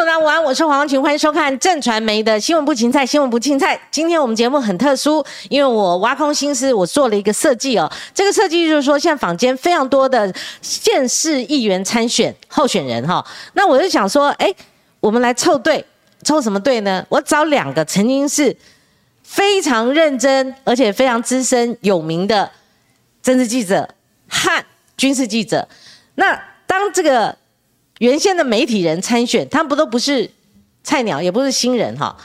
大家午安，我是黄群，欢迎收看正传媒的新闻不芹菜，新闻不芹菜。今天我们节目很特殊，因为我挖空心思，我做了一个设计哦。这个设计就是说，现在坊间非常多的县市议员参选候选人哈，那我就想说，哎，我们来凑队，凑什么队呢？我找两个曾经是非常认真而且非常资深有名的政治记者和军事记者。那当这个。原先的媒体人参选，他们不都不是菜鸟，也不是新人哈。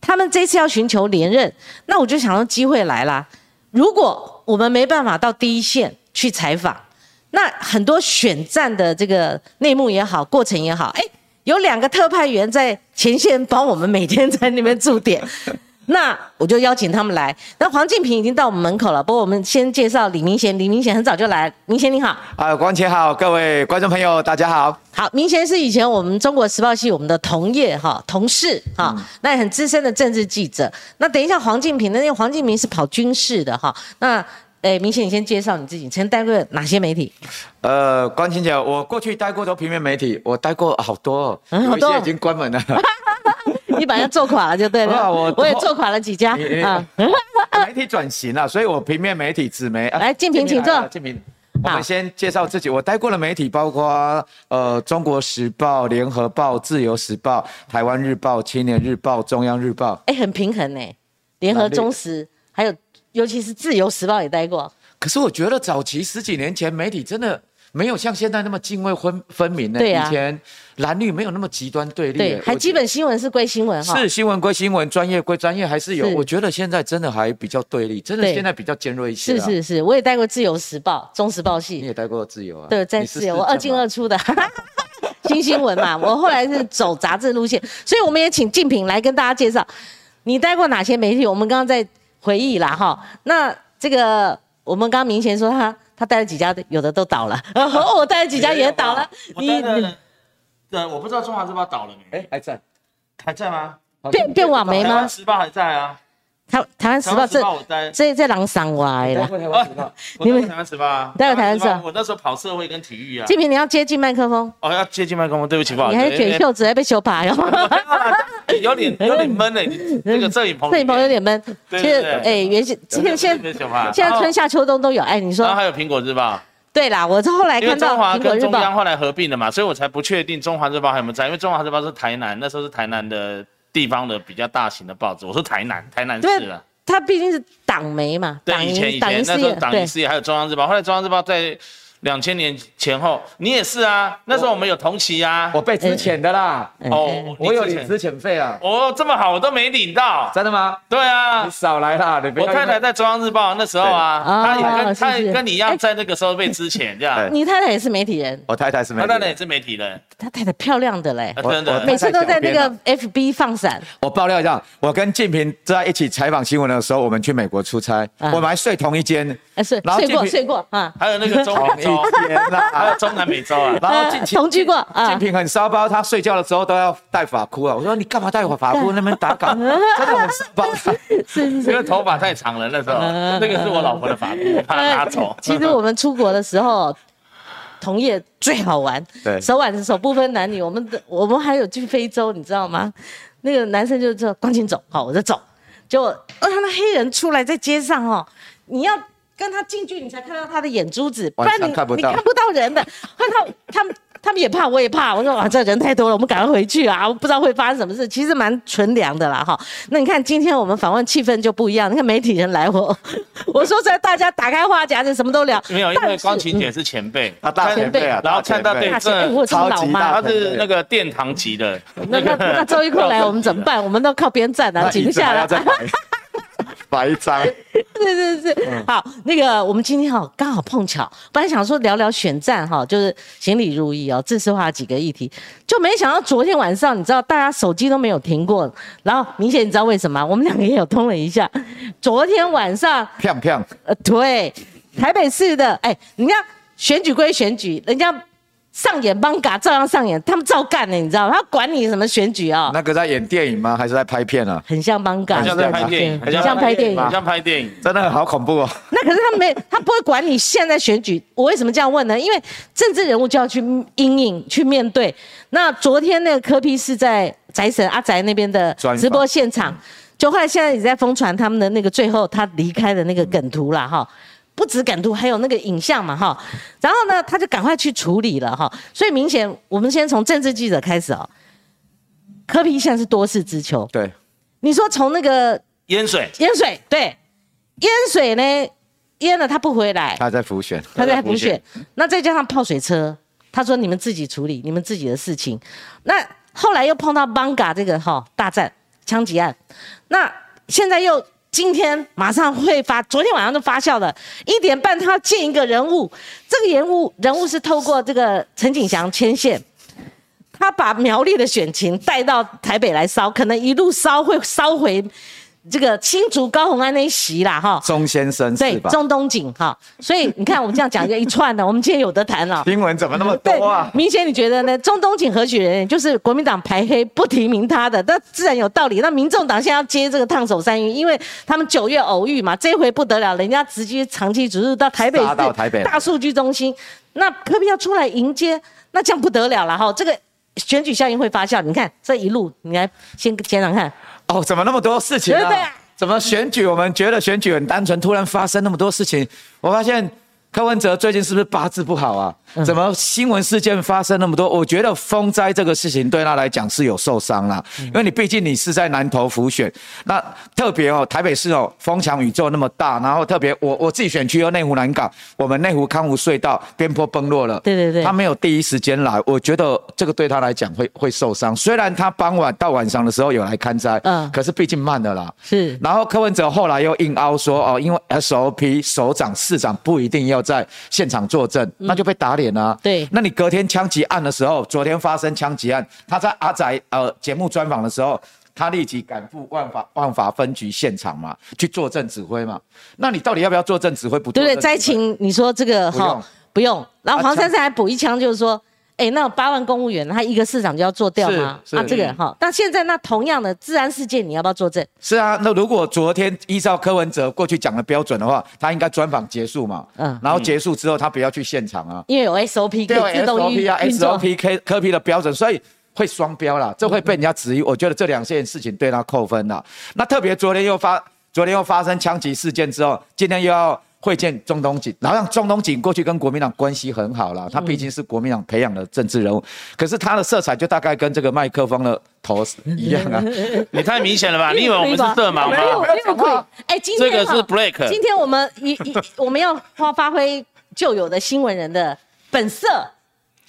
他们这次要寻求连任，那我就想到机会来啦。如果我们没办法到第一线去采访，那很多选战的这个内幕也好，过程也好，哎，有两个特派员在前线帮我们每天在那边驻点。那我就邀请他们来。那黄敬平已经到我们门口了，不过我们先介绍李明贤。李明贤很早就来，明贤你好。啊，光姐好，各位观众朋友大家好。好，明贤是以前我们中国时报系我们的同业哈，同事哈，那也很资深的政治记者。那等一下黄敬平，那因为黄敬平是跑军事的哈。那诶，明贤你先介绍你自己，曾待过哪些媒体？呃，关清姐，我过去待过的平面媒体，我待过好多，有一些已经关门了。你把人做垮了就对了，我我也做垮了几家啊。媒体转型了，所以我平面媒体纸媒。来，静平请坐。静平，我们先介绍自己。我待过的媒体包括呃，《中国时报》、《联合报》、《自由时报》、《台湾日报》、《青年日报》、《中央日报》。哎，很平衡呢。联合、中时，还有尤其是《自由时报》也待过。可是我觉得早期十几年前媒体真的。没有像现在那么泾渭分分明呢。以前蓝绿没有那么极端对立。对，还基本新闻是归新闻哈。是新闻归新闻，专业归专业，还是有。我觉得现在真的还比较对立，真的现在比较尖锐一些。是是是，我也带过自由时报、中时报系。你也带过自由啊？对，在自由，我二进二出的 新新闻嘛。我后来是走杂志路线，所以我们也请静平来跟大家介绍，你带过哪些媒体？我们刚刚在回忆啦哈。那这个我们刚刚明显说他。他带了几家，有的都倒了。我带了几家也倒了。你，对，我不知道中华日报倒了没？哎，还在，还在吗？变变网媒吗？时报还在啊。台台湾时报这这这狼上歪了。你们台湾时报啊？待会台湾时报。我那时候跑社会跟体育啊。金平，你要接近麦克风。哦，要接近麦克风，对不起，不好意思。你还卷袖子，还被羞拍哟。有点有点闷嘞，那个摄影棚。摄影棚有点闷。其实，哎，原先现在现在春夏秋冬都有。哎，你说。然后还有苹果日报。对啦，我是后来看到中华跟中央后来合并了嘛，所以我才不确定中华日报还有没有在，因为中华日报是台南，那时候是台南的。地方的比较大型的报纸，我说台南，台南市了。它毕竟是党媒嘛，对，以前以前那时候党营事业，还有中央日报，后来中央日报在。两千年前后，你也是啊。那时候我们有同期啊。我被支遣的啦。哦，我有领支遣费啊。哦，这么好，我都没领到。真的吗？对啊。你少来啦，你我太太在中央日报那时候啊，她也跟她跟你一样，在那个时候被支遣这样。你太太也是媒体人。我太太是媒体。他太太也是媒体人。她太太漂亮的嘞，真的，每次都在那个 FB 放闪。我爆料一下，我跟静平在一起采访新闻的时候，我们去美国出差，我们还睡同一间。睡，睡过，睡过啊。还有那个中 美洲。还有中南美洲啊，然后同居过。静平很骚包，他睡觉的时候都要戴发箍啊。我说你干嘛戴发箍？那边打稿，真的很骚包。是，因为头发太长了那时候，那个是我老婆的发箍，怕拿走。其实我们出国的时候，同业最好玩，对，手挽着手不分男女。我们的我们还有去非洲，你知道吗？那个男生就说：“赶紧走，好，我就走。就哦，他们黑人出来在街上哦，你要。跟他近距离，你才看到他的眼珠子，不然你你看不到人的。看 到他们，他们也怕，我也怕。我说哇，这人太多了，我们赶快回去啊！我不知道会发生什么事，其实蛮纯良的啦，哈。那你看今天我们访问气氛就不一样，你看媒体人来，我 我说在大家打开话匣子，什么都聊。没有，因为光晴姐是前辈，啊，大前辈啊，然后看到对这超级大，他是那个殿堂级的。那那那周一坤来，我们怎么办？我们都靠边站啊，停下来。发一张，是是是，好，那个我们今天哈刚好碰巧，本来想说聊聊选战哈，就是行礼如仪哦，正式化几个议题，就没想到昨天晚上，你知道大家手机都没有停过，然后明显你知道为什么？我们两个也有通了一下，昨天晚上，漂漂，呃，对，台北市的，哎，人家选举归选举，人家上演邦嘎照样上演，他们照干呢，你知道吗？他管你什么选举啊、那个在演电影吗？还是在拍片啊？很像邦嘎，很像在拍电影，很像拍电影。很像拍电影。真的好恐怖哦！那可是他没，他不会管你现在选举。我为什么这样问呢？因为政治人物就要去阴影、去面对。那昨天那个柯批是在宅神阿宅那边的直播现场，就后来现在也在疯传他们的那个最后他离开的那个梗图了，哈。不止感图，还有那个影像嘛，哈。然后呢，他就赶快去处理了，哈。所以明显，我们先从政治记者开始哦。柯皮现在是多事之秋，对，你说从那个淹水，淹水，对，淹水呢，淹了他不回来，他在浮选，他在浮选，那再加上泡水车，他说你们自己处理你们自己的事情。那后来又碰到邦嘎这个哈、大战枪击案，那现在又今天马上会发，昨天晚上就发酵了，一点半他要见一个人物，这个人物人物是透过这个陈景祥牵线。他把苗栗的选情带到台北来烧，可能一路烧会烧回这个青竹高虹安那一席啦，哈。钟先生对是，吧？中东锦哈，所以你看我们这样讲就一串的，我们今天有得谈了。新闻怎么那么对多啊？，明显你觉得呢？中东锦何许人？就是国民党排黑不提名他的，那自然有道理。那民众党现在要接这个烫手山芋，因为他们九月偶遇嘛，这回不得了，人家直接长期植入到台北到台北大数据中心，那科比要出来迎接，那这样不得了了哈。这个选举效应会发酵，你看这一路，你来先讲讲看，哦，怎么那么多事情啊？对对啊怎么选举？我们觉得选举很单纯，突然发生那么多事情。我发现柯文哲最近是不是八字不好啊？嗯。怎么新闻事件发生那么多？我觉得风灾这个事情对他来讲是有受伤啦，嗯。因为你毕竟你是在南投浮选，那特别哦，台北市哦，风强宇宙那么大，然后特别我我自己选区又内湖南港，我们内湖康湖隧道边坡崩落了，对对对。他没有第一时间来，我觉得这个对他来讲会会受伤。虽然他傍晚到晚上的时候有来看灾，嗯。可是毕竟慢了啦。是。然后柯文哲后来又硬凹说哦，因为 SOP 首长、市长不一定要在现场作证，那就被打脸啊。对那你隔天枪击案的时候，昨天发生枪击案，他在阿仔呃节目专访的时候。他立即赶赴万法万法分局现场嘛，去作证指挥嘛。那你到底要不要作证指挥？不对？灾情你说这个哈不用，然后啊黄珊珊还补一枪，就是说。哎，那八万公务员，他一个市长就要做掉吗？啊，这个哈，那现在那同样的治安事件，你要不要作证？是啊，那如果昨天依照柯文哲过去讲的标准的话，他应该专访结束嘛，嗯嗯，然后结束之后他不要去现场啊，因为有 SOP 对可以自动运 SOP 啊。，SOP K 科批的标准，所以会双标啦，这会被人家质疑。我觉得这两件事情对他扣分啦。那特别昨天又发，昨天又发生枪击事件之后，今天又要会见中东锦，然后让中东锦过去跟国民党关系很好啦，他毕竟是国民党培养的政治人物，可是他的色彩就大概跟这个麦克风的头一样啊。你太明显了吧？你以为我们是色盲没有吗？没有亏。哎，今天这个是 break，今天我们一一我们要发发挥旧有的新闻人的本色，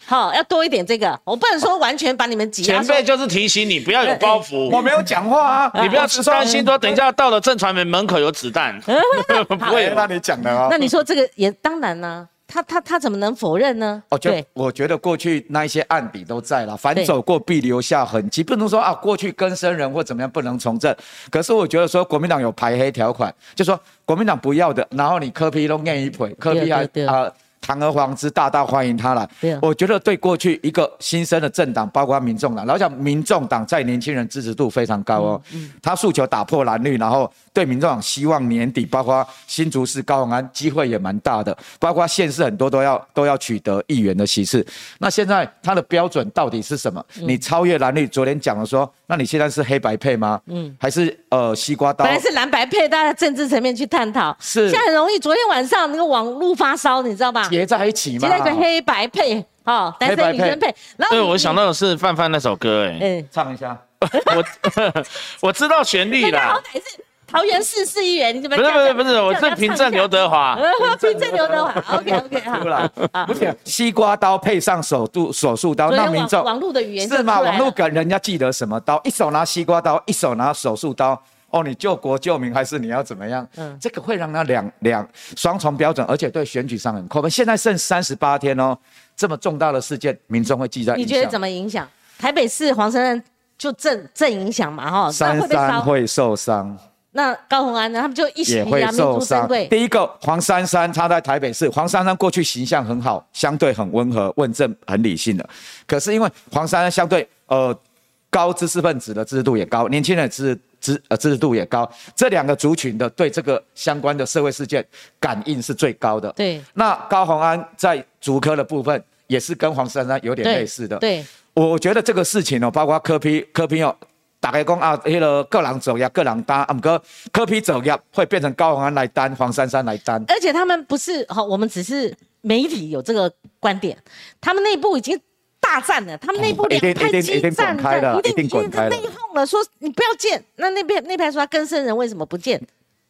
好，要多一点这个。我不能说完全把你们挤压。前辈就是提醒你不要有包袱，我没有讲话啊，你不要担心说等一下到了正传媒门口有子弹，不会那你讲的哦。那你说这个也当然呢、他他他怎么能否认呢？我觉得对，我觉得过去那一些案底都在了，凡走过必留下痕迹，不能说啊过去跟生人或怎么样不能从政。可是我觉得说国民党有排黑条款，就说国民党不要的，然后你柯批都念一赔，柯批还啊。堂而皇之，大大欢迎他来对。我觉得对过去一个新生的政党，包括民众党，老讲民众党在年轻人支持度非常高哦。嗯他诉求打破蓝绿，然后对民众党希望年底，包括新竹市、高雄安机会也蛮大的，包括县市很多都要都要取得议员的席次。那现在他的标准到底是什么？嗯你超越蓝绿，昨天讲了说，那你现在是黑白配吗？嗯，还是呃西瓜刀本？来是蓝白配，大家政治层面去探讨，是现在很容易。昨天晚上那个网络发烧，你知道吧？结在一起嘛？结在一个黑白配，哦，男生女生配。然后对我想到的是范范那首歌，哎，嗯，唱一下。我 我知道旋律啦，歹是桃园市市议员，你怎么不是不是不是，我是 凭证刘德华？凭证刘德华，OK OK 好。不是西瓜刀配上手术手术刀，昨天网让民众网络的语言是吗？网络梗人家记得什么刀？一手拿西瓜刀，一手拿手术刀。哦，你救国救民还是你要怎么样？嗯这个会让他两两双重标准，而且对选举上很扣分。现在剩三十八天哦，这么重大的事件，民众会记在你觉得怎么影响？台北市黄珊珊就正正影响嘛哈，那三会受伤，那高虹安呢？他们就一起也会受伤。第一个黄珊珊，她在台北市，黄珊珊过去形象很好，相对很温和、问政、很理性的。可是因为黄珊珊相对呃高知识分子的知识度也高，年轻人的知知呃知识度也高，这两个族群的对这个相关的社会事件感应是最高的。对那高虹安在竹科的部分也是跟黄珊珊有点对类似的。对，我觉得这个事情哦，包括科批科批哦，大概讲啊，迄、个个人走业，个人担，啊，不过科批走业会变成高虹安来担，黄珊珊来担。而且他们不是好，我们只是媒体有这个观点，他们内部已经大战了，他们内部两派激一定战滚开了一一定滚开了内讧了，说你不要见。那那边那派说他跟生人为什么不见？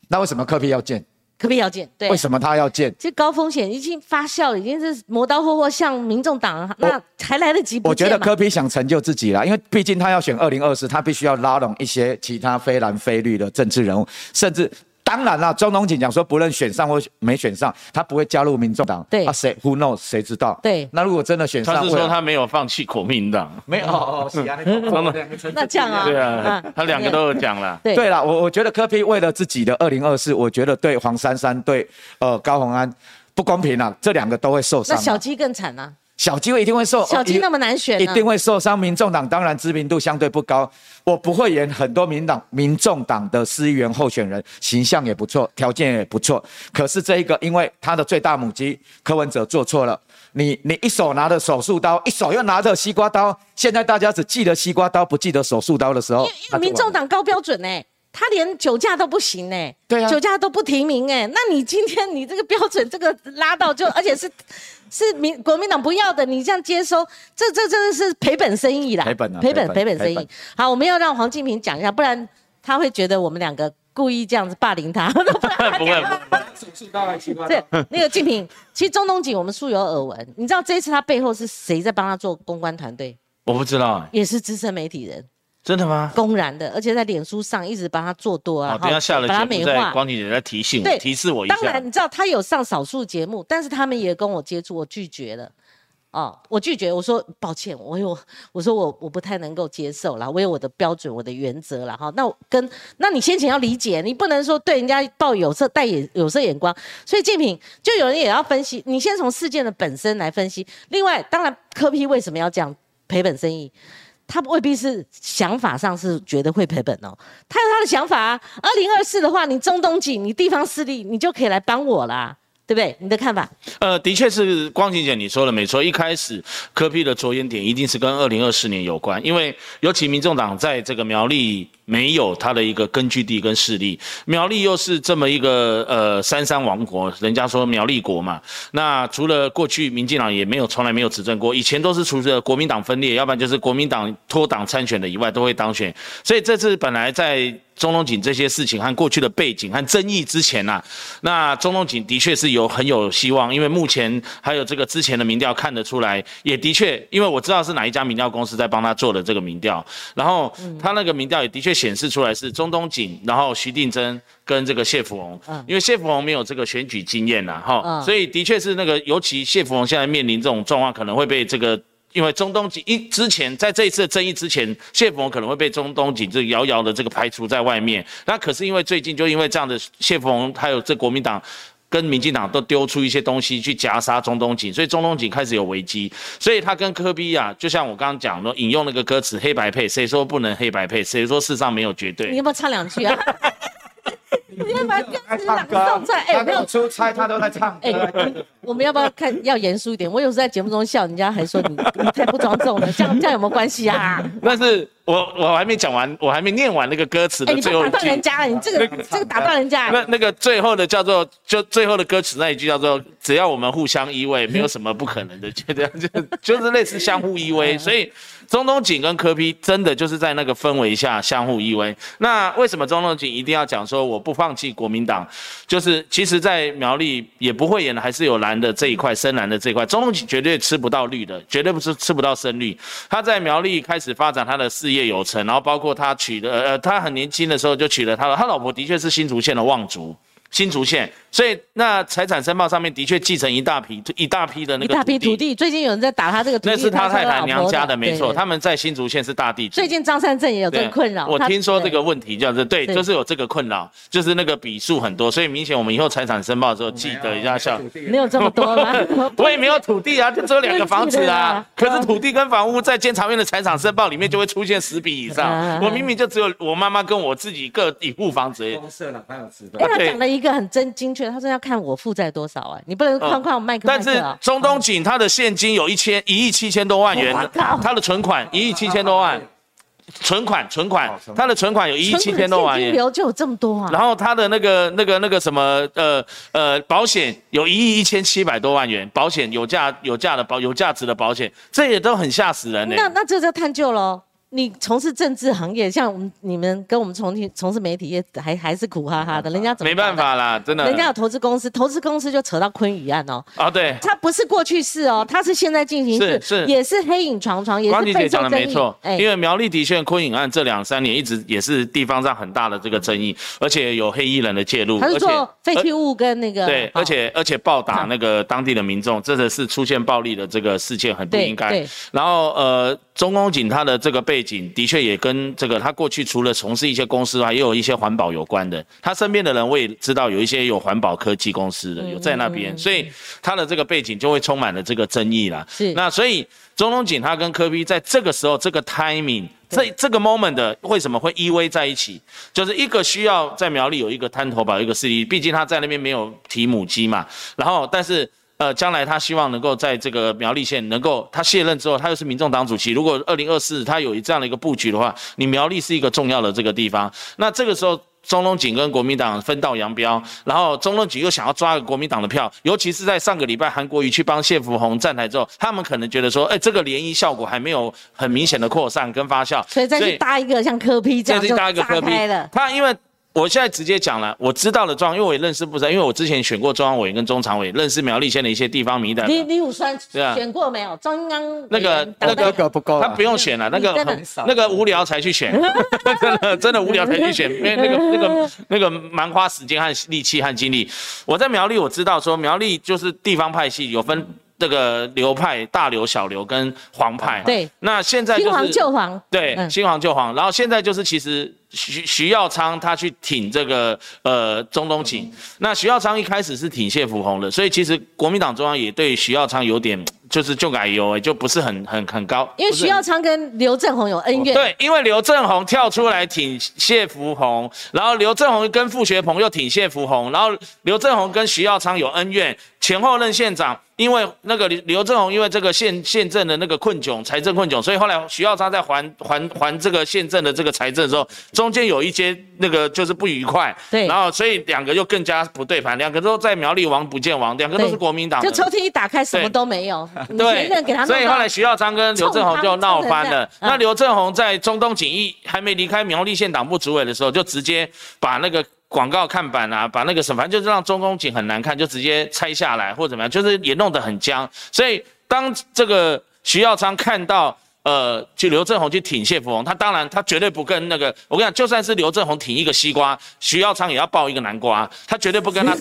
那为什么科比要建？可不可以要见？对为，什么他要建？其实高风险已经发酵了，已经是磨刀霍霍向民众党，那还来得及我觉？得科比想成就自己啦，因为毕竟他要选二零二四，他必须要拉拢一些其他非蓝非绿的政治人物，甚至。当然啦，中东锦讲说，不论选上或没选上，他不会加入民众党。对啊，谁 Who knows？谁知道？对那如果真的选上，他是说他没有放弃国民党，没有哦，是啊，那这样啊对啊嗯，他两个都有讲了。对对了，我我觉得柯 P 为了自己的二零二四，我觉得对黄珊珊、对呃高虹安不公平啊，这两个都会受伤啊。那小鸡更惨啊！小鸡会一定会受，一小鸡那么难选呢一定会受伤。民众党当然知名度相对不高，我不会演很多民党、民众党的市议员候选人，形象也不错，条件也不错。可是这一个，因为他的最大母鸡柯文哲做错了，你你一手拿着手术刀，一手又拿着西瓜刀，现在大家只记得西瓜刀，不记得手术刀的时候，因为民众党高标准呢、他连酒驾都不行呢、对啊酒驾都不提名哎、那你今天你这个标准这个拉到就，而且是是民国民党不要的，你这样接收，这这真的是赔本生意啦，赔本啊赔本赔本生意。好，我们要让黄敬平讲一下，不然他会觉得我们两个故意这样子霸凌他。不然他 不会，手术刀还西瓜对，那个敬平，其实中东锦我们素有耳闻，你知道这一次他背后是谁在帮他做公关团队？我不知道，也是资深媒体人。真的吗？公然的，而且在脸书上一直把它做多啊，好，等一下下了节目再美化。光庭姐在提醒对我，提示我一下当然，。你知道他有上少数节目，但是他们也跟我接触，我拒绝了。哦，我拒绝，我说抱歉，我有，我说我我不太能够接受了，我有我的标准，我的原则了。哈。那我跟，那你先前要理解，你不能说对人家抱有色带眼有色眼光。所以建品就有人也要分析，你先从事件的本身来分析。另外，当然科批为什么要这样赔本生意？他未必是想法上是觉得会赔本哦，他有他的想法啊。二零二四的话，你中东锦，你地方势力，你就可以来帮我啦，对不对？你的看法？呃，的确是光晴姐你说的没错。一开始科批的着眼点一定是跟二零二四年有关，因为尤其民众党在这个苗栗没有他的一个根据地跟势力，苗栗又是这么一个呃三山王国，人家说苗栗国嘛。那除了过去民进党也没有从来没有执政过，以前都是除了国民党分裂，要不然就是国民党脱党参选的以外都会当选。所以这次本来在中东锦这些事情和过去的背景和争议之前呐、那中东锦的确是有很有希望，因为目前还有这个之前的民调看得出来，也的确，因为我知道是哪一家民调公司在帮他做的这个民调，然后他那个民调也的确显示出来是中东锦，然后徐定珍跟这个谢福洪，因为谢福洪没有这个选举经验呐，哈，嗯所以的确是那个，尤其谢福洪现在面临这种状况，可能会被这个。因为中东锦一之前在这一次的争议之前，谢福洪可能会被中东锦这个遥遥的这个排除在外面。那可是因为最近就因为这样的谢福洪还有这国民党。跟民进党都丢出一些东西去夹杀中东锦，所以中东锦开始有危机，所以他跟科比啊，就像我刚刚讲的，引用那个歌词“黑白配”，谁说不能黑白配？谁说世上没有绝对你？要不要唱两句啊？你要把歌词朗诵出来？哎、没有没有。出差，他都在唱哎、歌。我们要不要看要严肃一点？我有时在节目中笑，人家还说你你太不庄重了，这样这样有没有关系啊？但是我我还没讲完，我还没念完那个歌词哎、的最后一句。人家了，你这个这个打断人家、那那个最后的叫做，就最后的歌词那一句叫做“只要我们互相依偎，没有什么不可能的”，就这样就就是类似相互依偎。所以中东锦跟柯批真的就是在那个氛围下相互依偎。那为什么中东锦一定要讲说我不放弃国民党？就是其实，在苗栗也不会演的，还是有蓝的这一块，深蓝的这一块，中东锦绝对吃不到绿的，绝对不是吃不到深绿。他在苗栗开始发展他的事业业有成，然后包括他娶了呃，他很年轻的时候就娶了他了，他老婆的确是新竹县的望族。新竹县，所以那财产申报上面的确继承一大批一大批的那个一大批土地，最近有人在打他这个土地，那是他太太娘家的，没错，他们在新竹县是大地主。最近张善政也有这个困扰，我听说这个问题叫做对，就是有这个困扰，就是那个笔数很多，所以明显我们以后财产申报的时候记得一下效。没有这么多吗？我也没有土地啊，就只有两个房子 啊。可是土地跟房屋在监察院的财产申报里面就会出现十笔以上嗯。我明明就只有我妈妈跟我自己各一户房子。公社。他讲了一个很真精确，他说要看我负债多少啊，你不能框框麦克麦但是。中东锦他的现金有一千一亿七千多万元，他的存款一亿七千多万，存款存款他的存款有一亿七千多万元。流就有这么多啊！然后他的那个、那个、那个什么，呃呃，保险有一亿一千七百多万元，保险有价有价的保有价值的保险，这也都很吓死人呢、那那这就探究喽。你从事政治行业，像我们你们跟我们从事从事媒体业，还还是苦哈哈的，人家怎么没办？法啦，真的。人家有投资公司，投资公司就扯到昆宇案哦。啊，对，它不是过去式哦，它是现在进行式，是是也是黑影床床，也是备姐姐讲的。没错，哎因为苗栗的确昆影案这两三年一直也是地方上很大的这个争议，而且有黑衣人的介入，他是做废弃物跟那个对，哦而且而且暴打那个当地的民众，真的是出现暴力的这个事件很不应该对。然后呃，中公警他的这个背景的确也跟这个他过去除了从事一些公司外，也有一些环保有关的。他身边的人我也知道有一些有环保科技公司的有在那边，所以他的这个背景就会充满了这个争议啦。是那所以中东警他跟科比在这个时候这个 timing。这这个 moment 的为什么会依偎在一起？就是一个需要在苗栗有一个滩头堡，一个势力，毕竟他在那边没有提母鸡嘛。然后，但是呃，将来他希望能够在这个苗栗县能够他卸任之后，他又是民众党主席。如果二零二四他有这样的一个布局的话，你苗栗是一个重要的这个地方。那这个时候。中东锦跟国民党分道扬镳，然后中东锦又想要抓个国民党的票，尤其是在上个礼拜韩国瑜去帮谢福洪站台之后，他们可能觉得说，哎，这个涟漪效果还没有很明显的扩散跟发酵，所以再去搭一个像科批这样再去搭一个科比开了。他因为我现在直接讲了，我知道的状况，因为我也认识不少，因为我之前选过中央委员跟中常委，认识苗栗县的一些地方民代李表。李武川对啊选过没有？中央那个那党代个不够啊他不用选了，那个很那个无聊才去选，真的真的无聊才去选，因为那个那个那个蛮花时间和力气和精力。我在苗栗我知道说苗栗就是地方派系有分这个流派，大流、小流跟黄派。对，那现在就新黄是旧黄，对，嗯新黄旧黄，然后现在就是其实徐徐耀昌他去挺这个呃中东锦，那徐耀昌一开始是挺谢福洪的，所以其实国民党中央也对徐耀昌有点就是就改油哎，就不是很很很高，因为徐耀昌跟刘正宏有恩怨，对，因为刘正宏跳出来挺谢福洪，然后刘正宏跟傅学鹏又挺谢福洪，然后刘正宏跟徐耀昌有恩怨，前后任县长。因为那个刘刘正宏因为这个县县政的那个困窘，财政困窘，所以后来徐耀昌在还还还这个县政的这个财政的时候，中间有一些那个就是不愉快，对。然后所以两个又更加不对盘，两个都在苗栗王不见王，两个都是对国民党，就抽屉一打开什么都没有，你对所以后来徐耀昌跟刘正宏就闹翻了。那刘正宏在中东锦义还没离开苗栗县党部主委的时候，就直接把那个广告看板啊，把那个什么，反正就是让中东锦很难看，就直接拆下来或怎么样，就是也弄得很僵。所以当这个徐耀昌看到。呃，就刘正宏去挺谢福宏，他当然他绝对不跟那个，我跟你讲，就算是刘正宏挺一个西瓜，徐耀昌也要抱一个南瓜，他绝对不跟他，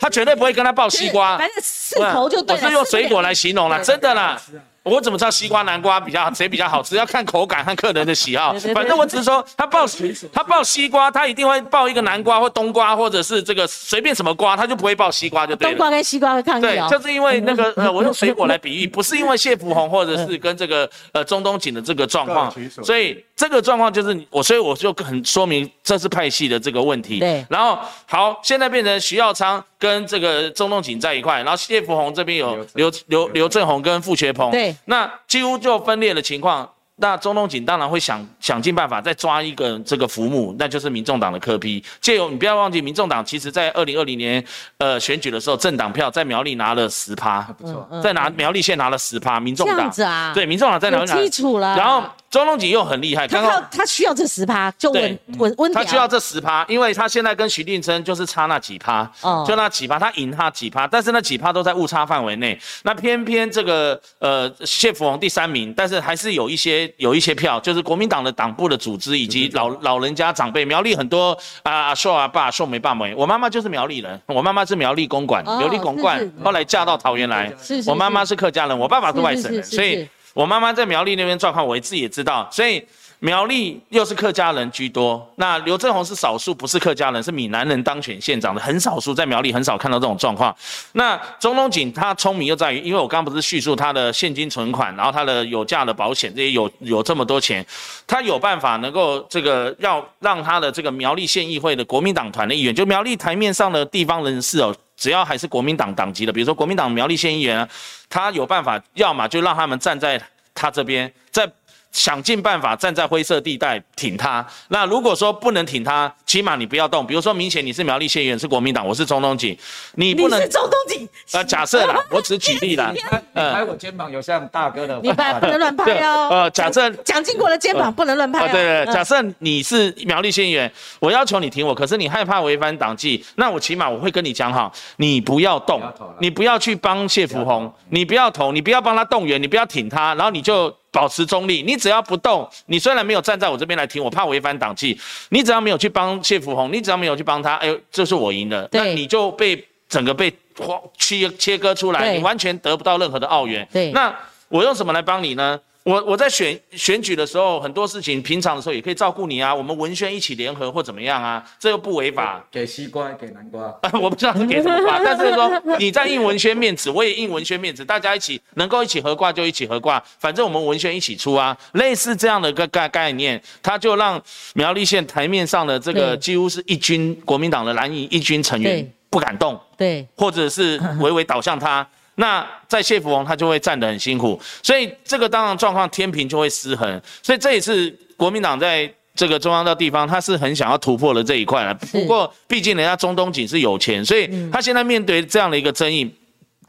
他绝对不会跟他抱西瓜。反正四头就对了。我是用水果来形容了，真的啦。我怎么知道西瓜南瓜比较谁比较好吃？要看口感和客人的喜好反正我只是说，他抱他抱西瓜，他一定会抱一个南瓜或冬瓜，或者是这个随便什么瓜，他就不会抱西瓜就对了。冬瓜跟西瓜会抗议对，哦。就是因为那个呃，我用水果来比喻，不是因为谢福红或者是跟这个呃中东锦的这个状况所以这个状况就是我，所以我就很说明这是派系的这个问题。对然后好，现在变成徐耀昌跟这个中东锦在一块，然后谢福洪这边有刘刘刘正宏跟傅学鹏，对，那几乎就分裂的情况。那中东锦当然会想想尽办法再抓一个这个浮木，那就是民众党的科批。借由你不要忘记，民众党其实在二零二零年呃选举的时候，政党票在苗栗拿了十趴，不错，在拿苗栗县拿了十趴，民众这样党子啊，对民众党在苗有栗拿了基础了。然后中龙锦又很厉害，他刚刚靠他需要这十趴就稳对稳温他需要这这十趴，因为他现在跟徐定琛就是差那几趴，哦。就那几趴，他赢他几趴，但是那几趴都在误差范围内。那偏偏这个呃谢福王第三名，但是还是有一些有一些票，就是国民党的党部的组织以及老老人家长辈，苗栗很多啊阿寿阿爸寿梅爸梅，我妈妈就是苗栗人，我妈妈是苗栗公馆，哦苗栗公馆后来嫁到桃园来是是，我妈妈是客家人，我爸爸是外省人，是是是是所以是我妈妈在苗栗那边状况，我自己也知道，所以苗栗又是客家人居多。那刘正宏是少数不是客家人，是闽南人当选县长的，很少数在苗栗很少看到这种状况。那中东锦他聪明又在于，因为我刚刚不是叙述他的现金存款，然后他的有价的保险，这些有有这么多钱，他有办法能够这个要让他的这个苗栗县议会的国民党团的议员，就苗栗台面上的地方人士哦。只要还是国民党党籍的，比如说国民党苗栗县议员，他有办法，要么就让他们站在他这边，在想尽办法站在灰色地带挺他。那如果说不能挺他，起码你不要动。比如说，明显你是苗栗县议员，是国民党，我是中东锦，你不能你是中东锦，呃，假设啦，我只举例啦，你拍我肩膀有像大哥的，你拍不能乱拍哦。呃假设蒋蒋经国的肩膀不能乱拍。对对，嗯假设你是苗栗县议员，我要求你挺我，可是你害怕违反党纪，那我起码我会跟你讲好，你不要动不要，你不要去帮谢福洪，你不要投，你不要帮他动员，你不要挺他，然后你就保持中立，你只要不动，你虽然没有站在我这边来听我，怕违反党纪，你只要没有去帮谢福洪，你只要没有去帮他，哎呦，这是我赢了，那你就被整个被划切切割出来，你完全得不到任何的澳元。对那我用什么来帮你呢？我我在选选举的时候，很多事情平常的时候也可以照顾你啊，我们文宣一起联合或怎么样啊，这又不违法。给西瓜，给南瓜，我不知道是给什么瓜，但是说你在印文宣面子，我也印文宣面子，大家一起能够一起合挂就一起合挂，反正我们文宣一起出啊，类似这样的一个概概念，它就让苗栗县台面上的这个对几乎是一军国民党的蓝营一军成员不敢动，对或者是微微倒向他。那在谢福王他就会站得很辛苦，所以这个当然状况天平就会失衡，所以这也是国民党在这个中央到地方，他是很想要突破的这一块了。不过毕竟人家中东锦是有钱，所以他现在面对这样的一个争议。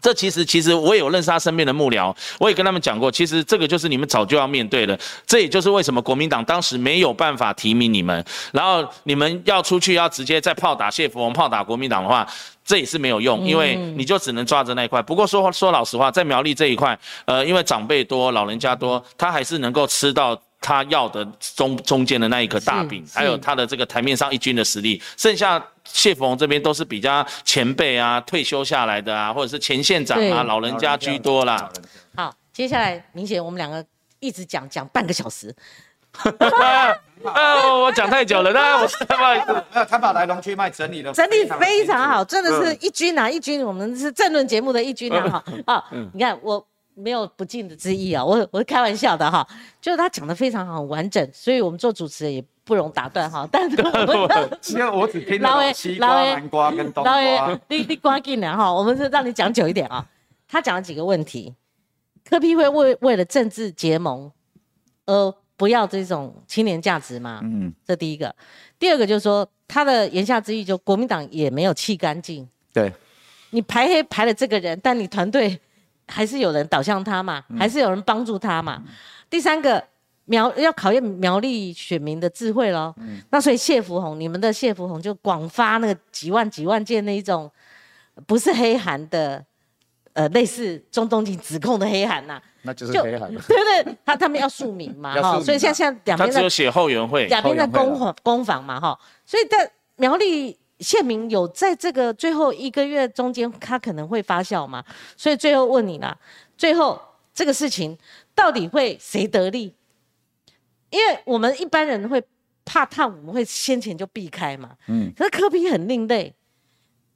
这其实，其实我也有认识他身边的幕僚，我也跟他们讲过，其实这个就是你们早就要面对的。这也就是为什么国民党当时没有办法提名你们，然后你们要出去要直接再炮打谢福洪、炮打国民党的话，这也是没有用，因为你就只能抓着那一块。不过说说老实话，在苗栗这一块，呃，因为长辈多、老人家多，他还是能够吃到。他要的中中间的那一颗大饼，是还有他的这个台面上一军的实力，剩下谢福洪这边都是比较前辈啊，退休下来的啊，或者是前县长啊，老人家居多啦。好，接下来明显我们两个一直讲讲半个小时，啊，我讲太久了，那 我不好意思。没有，他把来龙去脉整理了整理非常好。好，真的是一军啊，一军，我们是政论节目的一军啊，哈啊，你看我没有不敬的之意啊，我我是开玩笑的哈，就是他讲的非常好，很完整，所以我们做主持人也不容打断哈，但是 我们因为我只听到西瓜、南瓜跟冬老爷瓜。，你你关进来哈，我们是让你讲久一点啊。他讲了几个问题，科批会为为了政治结盟而不要这种青年价值吗？嗯，这第一个。第二个就是说，他的言下之意就国民党也没有弃干净，对，你排黑排了这个人，但你团队还是有人导向他嘛，还是有人帮助他嘛。第三个。苗要考验苗栗选民的智慧咯。那所以谢福洪，你们的谢福洪就广发那个几万几万件那一种，不是黑函的，呃，类似中东锦指控的黑函呐、那就是就黑函。对对，他他们要署名嘛，哈，所以现在现在两边在他只有写后援会，两边在攻防攻防嘛，哈，所以在苗栗县民有在这个最后一个月中间，他可能会发酵嘛，所以最后问你啦，最后这个事情到底会谁得利？因为我们一般人会怕烫，我们会先前就避开嘛，嗯，可是科比很另类，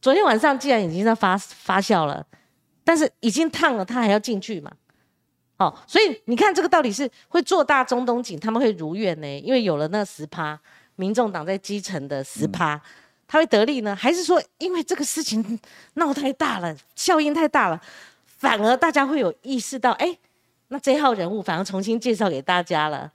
昨天晚上既然已经在发发酵了，但是已经烫了，他还要进去嘛。哦，所以你看这个到底是会做大中东锦，他们会如愿呢？因为有了那十趴，民众党在基层的十趴，他会得利呢？还是说因为这个事情闹太大了，效应太大了，反而大家会有意识到，哎，那这号人物反而重新介绍给大家了。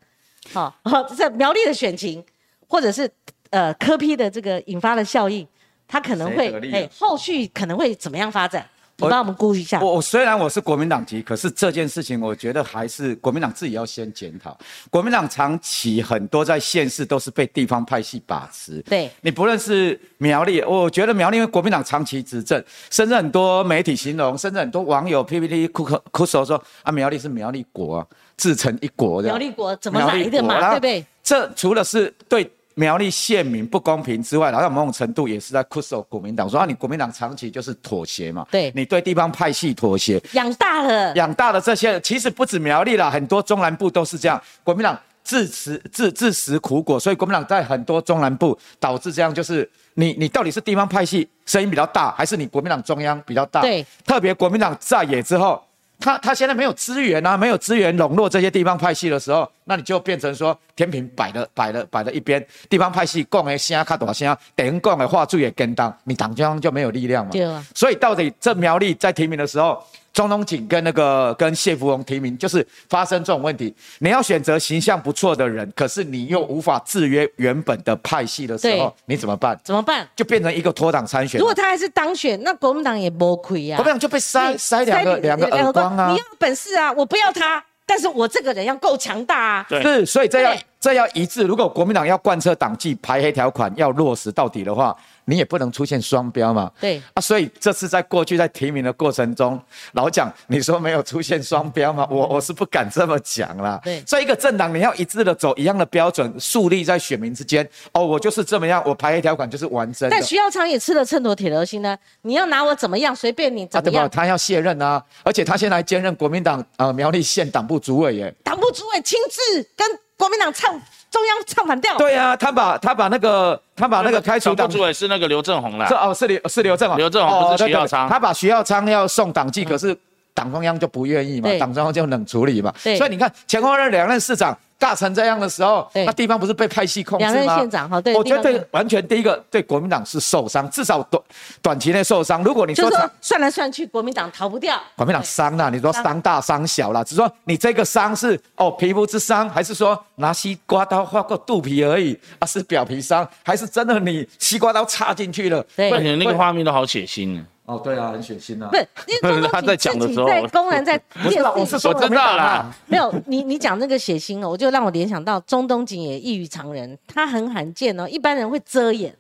好、哦，在苗栗的选情，或者是呃科批的这个引发的效应，他可能会哎后续可能会怎么样发展？你帮我们估一下。我我虽然我是国民党籍，可是这件事情我觉得还是国民党自己要先检讨。国民党长期很多在县市都是被地方派系把持。对你不论是苗栗，我觉得苗栗因为国民党长期执政，甚至很多媒体形容，甚至很多网友 PPT 哭哭哭手说啊，苗栗是苗栗国啊，自成一国的。苗栗国怎么来的嘛？对不对？这除了是对。苗栗县民不公平之外，然后某种程度也是在酷守国民党，说啊，你国民党长期就是妥协嘛，对，你对地方派系妥协，养大了，养大了这些，其实不止苗栗啦，很多中南部都是这样，国民党自食自自食苦果，所以国民党在很多中南部导致这样，就是你你到底是地方派系声音比较大，还是你国民党中央比较大？对，特别国民党在野之后。他他现在没有资源啊，没有资源笼络这些地方派系的时候，那你就变成说天平摆了摆了摆了一边，地方派系讲的声卡大声，等于讲的话术也跟当，你党中央就没有力量嘛。对啊。所以到底这苗栗在提名的时候。中东锦跟那个跟谢福荣提名，就是发生这种问题。你要选择形象不错的人，可是你又无法制约原本的派系的时候，你怎么办？怎么办？就变成一个脱党参选。如果他还是当选，那国民党也不亏呀。国民党就被塞塞两个两个耳光啊！你要本事啊，我不要他，但是我这个人要够强大啊。是，所以这要这要一致。如果国民党要贯彻党纪排黑条款，要落实到底的话。你也不能出现双标嘛？对啊，所以这次在过去在提名的过程中，老蒋你说没有出现双标吗？我我是不敢这么讲啦。对，所以一个政党你要一致的走一样的标准，树立在选民之间。哦，我就是这么样，我排一条款就是完整。但徐耀昌也吃了秤砣铁了心呢，你要拿我怎么样？随便你怎么样？他要卸任啊，而且他现在兼任国民党呃苗栗县党部主委耶。党部主委亲自跟国民党唱。中央唱反调。对啊，他把他把那个他把那个开除党主委是那个刘正宏了。是哦是刘是刘正宏，刘正宏不是徐耀昌。他把徐耀昌要送党纪，可是党中央就不愿意嘛，党中央就冷处理嘛。所以你看前后任两任市长。尬成这样的时候，那地方不是被派系控制吗？两任县长哈，对，我觉得对，完全第一个对国民党是受伤，至少短短期内受伤。如果你说算来算去，国民党逃不掉，国民党伤了，你说伤大伤小了，只是说你这个伤是哦皮肤之伤，还是说拿西瓜刀划过肚皮而已啊？是表皮伤，还是真的你西瓜刀插进去了？对，那个画面都好血腥。哦，对啊，很血腥啊。不是，因为 他在讲的时候，在公然在 不是，我是说真的啦。没有，你你讲那个血腥哦，我就让我联想到中东锦也异于常人，他很罕见哦，一般人会遮掩，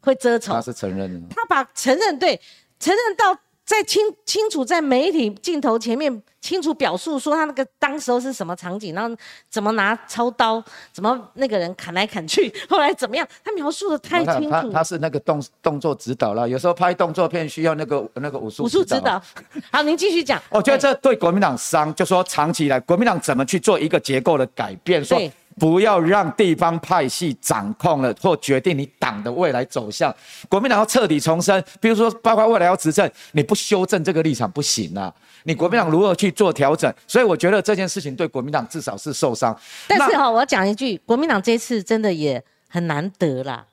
会遮丑。他是承认的，他把承认对承认到。在清清楚在媒体镜头前面清楚表述说他那个当时候是什么场景，然后怎么拿操刀，怎么那个人砍来砍去，后来怎么样？他描述的太清楚。他他是那个动动作指导了，有时候拍动作片需要那个那个武术武术指导。好，您继续讲。我觉得这对国民党伤，就说长期以来国民党怎么去做一个结构的改变，说。不要让地方派系掌控了或决定你党的未来走向。国民党要彻底重生，比如说包括未来要执政，你不修正这个立场不行啊！你国民党如何去做调整？所以我觉得这件事情对国民党至少是受伤。但是哈，我要讲一句，国民党这次真的也很难得啦。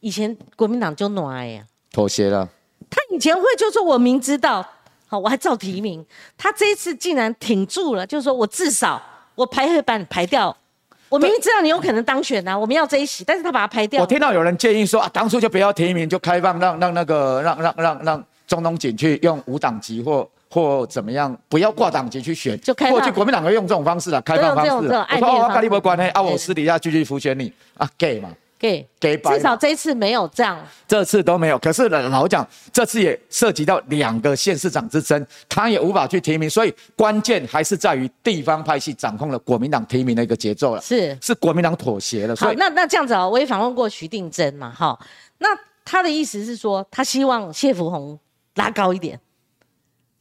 以前国民党就暖呀，妥协了。他以前会就说我明知道，好我还照提名，他这一次竟然挺住了，就是说我至少我排会把你排掉。我明明知道你有可能当选呐，我们要这一席，但是他把它拍掉。我听到有人建议说啊，当初就不要提名，就开放让让那个让让让让中东锦去用无党籍或或怎么样，不要挂党籍去选。就开过去国民党会用这种方式啊，开放方式。我说我跟你没关系啊，我私底下继续浮选你啊，gay 嘛。给给，至少这一次没有这样，这次都没有。可是老讲，这次也涉及到两个县市长之争，他也无法去提名，所以关键还是在于地方派系掌控了国民党提名的一个节奏了。是是国民党妥协了。好，那那这样子啊，我也访问过徐定珍嘛，哈，那他的意思是说，他希望谢福洪拉高一点。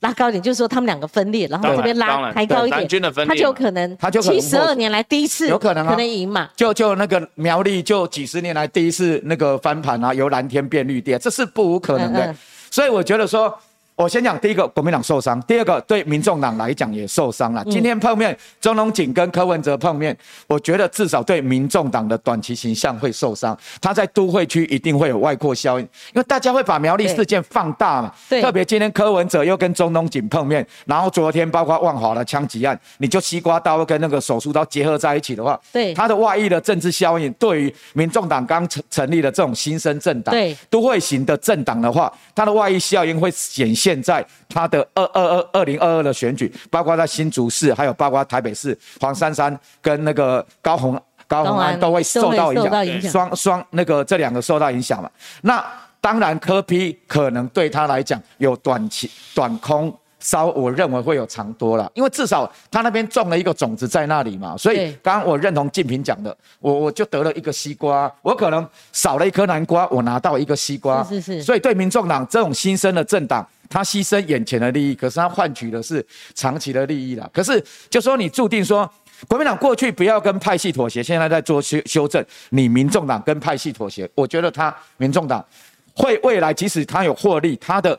拉高一点，就是说他们两个分裂，然后这边拉抬高一点，他就可能七十二年来第一次有可能可能赢嘛？就就那个苗栗就几十年来第一次那个翻盘啊，由蓝天变绿地，这是不无可能的。所以我觉得说。我先讲第一个，国民党受伤；第二个，对民众党来讲也受伤了。今天碰面，中龙锦跟柯文哲碰面，我觉得至少对民众党的短期形象会受伤。他在都会区一定会有外扩效应，因为大家会把苗栗事件放大嘛。对。特别今天柯文哲又跟中龙锦碰面，然后昨天包括万华的枪击案，你就西瓜刀跟那个手术刀结合在一起的话，对。他的外溢的政治效应，对于民众党刚成成立的这种新生政党，对，都会型的政党的话，它的外溢效应会显现。现在他的二二二二零二二的选举，包括在新竹市，还有包括台北市黄珊珊跟那个高虹高虹安都会受到影响，双双那个这两个受到影响嘛。那当然科批可能对他来讲有短期短空。稍我认为会有长多了，因为至少他那边种了一个种子在那里嘛，所以刚刚我认同静平讲的，我我就得了一个西瓜，我可能少了一颗南瓜，我拿到一个西瓜，是是。所以对民众党这种新生的政党，他牺牲眼前的利益，可是他换取的是长期的利益了。可是就说你注定说国民党过去不要跟派系妥协，现在在做修修正，你民众党跟派系妥协，我觉得他民众党会未来即使他有获利，他的。